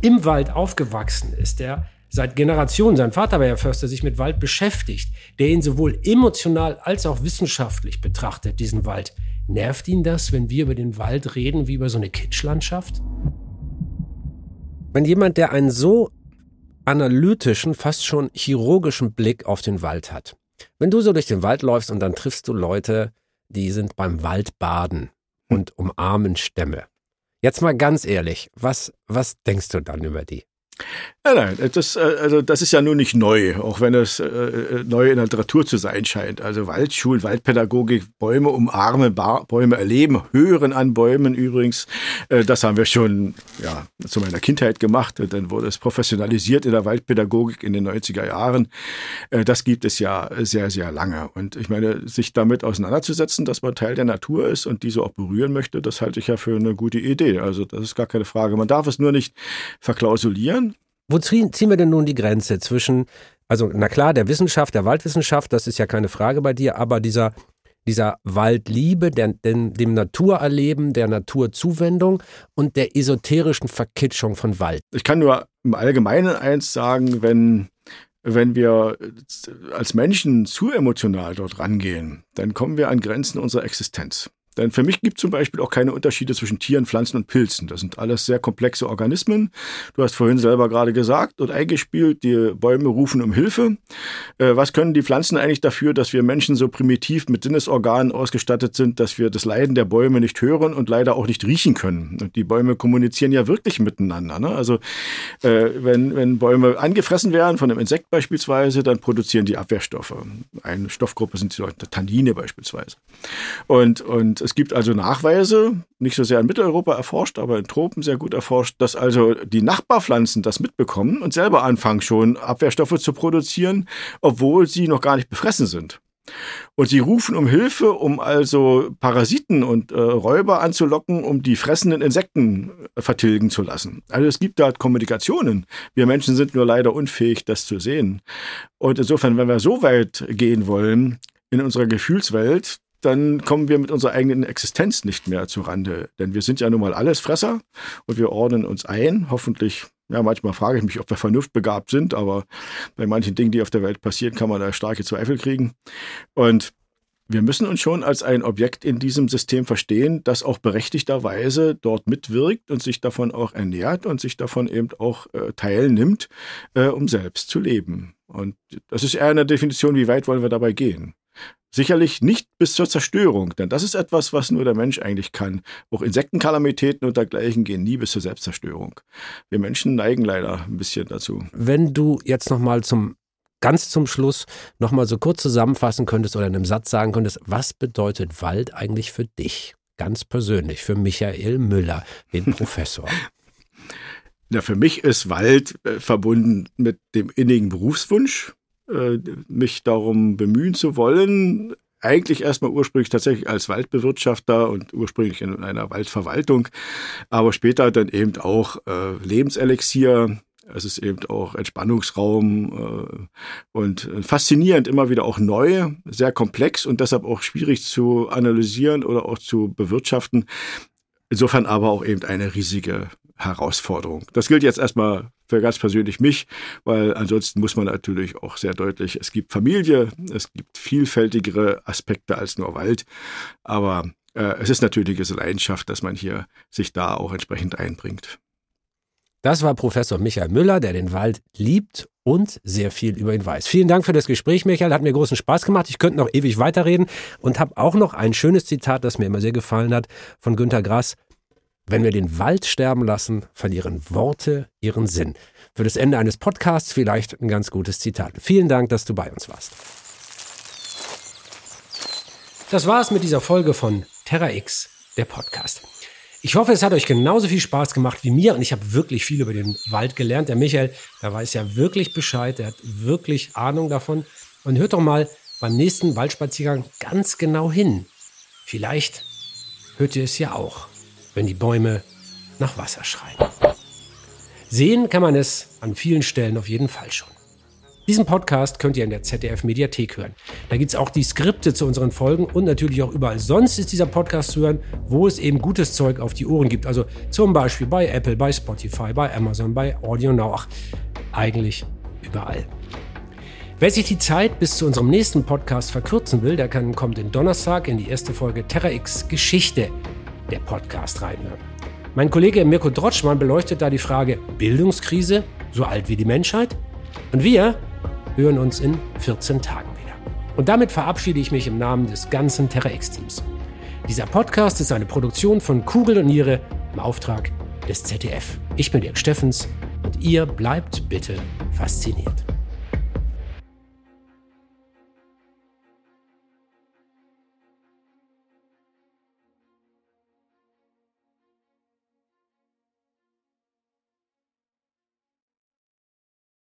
im Wald aufgewachsen ist, der seit Generationen, sein Vater war ja Förster, sich mit Wald beschäftigt, der ihn sowohl emotional als auch wissenschaftlich betrachtet, diesen Wald. Nervt ihn das, wenn wir über den Wald reden wie über so eine Kitschlandschaft? Wenn jemand, der einen so analytischen, fast schon chirurgischen Blick auf den Wald hat. Wenn du so durch den Wald läufst und dann triffst du Leute, die sind beim Waldbaden und umarmen Stämme. Jetzt mal ganz ehrlich, was, was denkst du dann über die? Nein, nein, das, äh, also das ist ja nun nicht neu, auch wenn es äh, äh, neu in der Literatur zu sein scheint. Also Waldschul, Waldpädagogik, Bäume umarmen, Bäume erleben, hören an Bäumen übrigens. Äh, das haben wir schon ja, zu meiner Kindheit gemacht. Dann wurde es professionalisiert in der Waldpädagogik in den 90er Jahren. Äh, das gibt es ja sehr, sehr lange. Und ich meine, sich damit auseinanderzusetzen, dass man Teil der Natur ist und diese auch berühren möchte, das halte ich ja für eine gute Idee. Also das ist gar keine Frage. Man darf es nur nicht verklausulieren. Wo ziehen wir denn nun die Grenze zwischen, also na klar, der Wissenschaft, der Waldwissenschaft, das ist ja keine Frage bei dir, aber dieser, dieser Waldliebe, der, dem, dem Naturerleben, der Naturzuwendung und der esoterischen Verkitschung von Wald. Ich kann nur im Allgemeinen eins sagen, wenn, wenn wir als Menschen zu emotional dort rangehen, dann kommen wir an Grenzen unserer Existenz. Denn für mich gibt es zum Beispiel auch keine Unterschiede zwischen Tieren, Pflanzen und Pilzen. Das sind alles sehr komplexe Organismen. Du hast vorhin selber gerade gesagt und eingespielt, die Bäume rufen um Hilfe. Äh, was können die Pflanzen eigentlich dafür, dass wir Menschen so primitiv mit Sinnesorganen ausgestattet sind, dass wir das Leiden der Bäume nicht hören und leider auch nicht riechen können? Und die Bäume kommunizieren ja wirklich miteinander. Ne? Also äh, wenn, wenn Bäume angefressen werden von einem Insekt beispielsweise, dann produzieren die Abwehrstoffe. Eine Stoffgruppe sind die Tannine beispielsweise. Und, und es gibt also Nachweise, nicht so sehr in Mitteleuropa erforscht, aber in Tropen sehr gut erforscht, dass also die Nachbarpflanzen das mitbekommen und selber anfangen schon Abwehrstoffe zu produzieren, obwohl sie noch gar nicht befressen sind. Und sie rufen um Hilfe, um also Parasiten und äh, Räuber anzulocken, um die fressenden Insekten äh, vertilgen zu lassen. Also es gibt da Kommunikationen. Wir Menschen sind nur leider unfähig, das zu sehen. Und insofern, wenn wir so weit gehen wollen in unserer Gefühlswelt, dann kommen wir mit unserer eigenen Existenz nicht mehr zu Rande. Denn wir sind ja nun mal alles Fresser und wir ordnen uns ein. Hoffentlich, ja, manchmal frage ich mich, ob wir vernunftbegabt sind, aber bei manchen Dingen, die auf der Welt passieren, kann man da starke Zweifel kriegen. Und wir müssen uns schon als ein Objekt in diesem System verstehen, das auch berechtigterweise dort mitwirkt und sich davon auch ernährt und sich davon eben auch äh, teilnimmt, äh, um selbst zu leben. Und das ist eher eine Definition, wie weit wollen wir dabei gehen. Sicherlich nicht bis zur Zerstörung, denn das ist etwas, was nur der Mensch eigentlich kann. Auch Insektenkalamitäten und dergleichen gehen nie bis zur Selbstzerstörung. Wir Menschen neigen leider ein bisschen dazu. Wenn du jetzt nochmal zum ganz zum Schluss nochmal so kurz zusammenfassen könntest oder in einem Satz sagen könntest, was bedeutet Wald eigentlich für dich? Ganz persönlich, für Michael Müller, den Professor. Ja, für mich ist Wald äh, verbunden mit dem innigen Berufswunsch, äh, mich darum bemühen zu wollen, eigentlich erstmal ursprünglich tatsächlich als Waldbewirtschafter und ursprünglich in einer Waldverwaltung, aber später dann eben auch äh, Lebenselixier. Es ist eben auch Entspannungsraum äh, und faszinierend, immer wieder auch neu, sehr komplex und deshalb auch schwierig zu analysieren oder auch zu bewirtschaften. Insofern aber auch eben eine riesige Herausforderung. Das gilt jetzt erstmal für ganz persönlich mich, weil ansonsten muss man natürlich auch sehr deutlich, es gibt Familie, es gibt vielfältigere Aspekte als nur Wald, aber äh, es ist natürlich diese Leidenschaft, dass man hier sich da auch entsprechend einbringt. Das war Professor Michael Müller, der den Wald liebt und sehr viel über ihn weiß. Vielen Dank für das Gespräch, Michael. Hat mir großen Spaß gemacht. Ich könnte noch ewig weiterreden und habe auch noch ein schönes Zitat, das mir immer sehr gefallen hat, von Günter Grass. Wenn wir den Wald sterben lassen, verlieren Worte ihren Sinn. Für das Ende eines Podcasts vielleicht ein ganz gutes Zitat. Vielen Dank, dass du bei uns warst. Das war es mit dieser Folge von Terra X, der Podcast. Ich hoffe, es hat euch genauso viel Spaß gemacht wie mir und ich habe wirklich viel über den Wald gelernt. Der Michael, der weiß ja wirklich Bescheid, der hat wirklich Ahnung davon. Und hört doch mal beim nächsten Waldspaziergang ganz genau hin. Vielleicht hört ihr es ja auch wenn die Bäume nach Wasser schreien. Sehen kann man es an vielen Stellen auf jeden Fall schon. Diesen Podcast könnt ihr in der ZDF Mediathek hören. Da gibt es auch die Skripte zu unseren Folgen und natürlich auch überall sonst ist dieser Podcast zu hören, wo es eben gutes Zeug auf die Ohren gibt. Also zum Beispiel bei Apple, bei Spotify, bei Amazon, bei Audio Now. Ach, eigentlich überall. Wer sich die Zeit bis zu unserem nächsten Podcast verkürzen will, der kann, kommt den Donnerstag in die erste Folge Terra X Geschichte der Podcast reinhören. Mein Kollege Mirko Drotschmann beleuchtet da die Frage Bildungskrise, so alt wie die Menschheit. Und wir hören uns in 14 Tagen wieder. Und damit verabschiede ich mich im Namen des ganzen Terra X-Teams. Dieser Podcast ist eine Produktion von Kugel und Niere im Auftrag des ZDF. Ich bin Dirk Steffens Und ihr bleibt bitte fasziniert.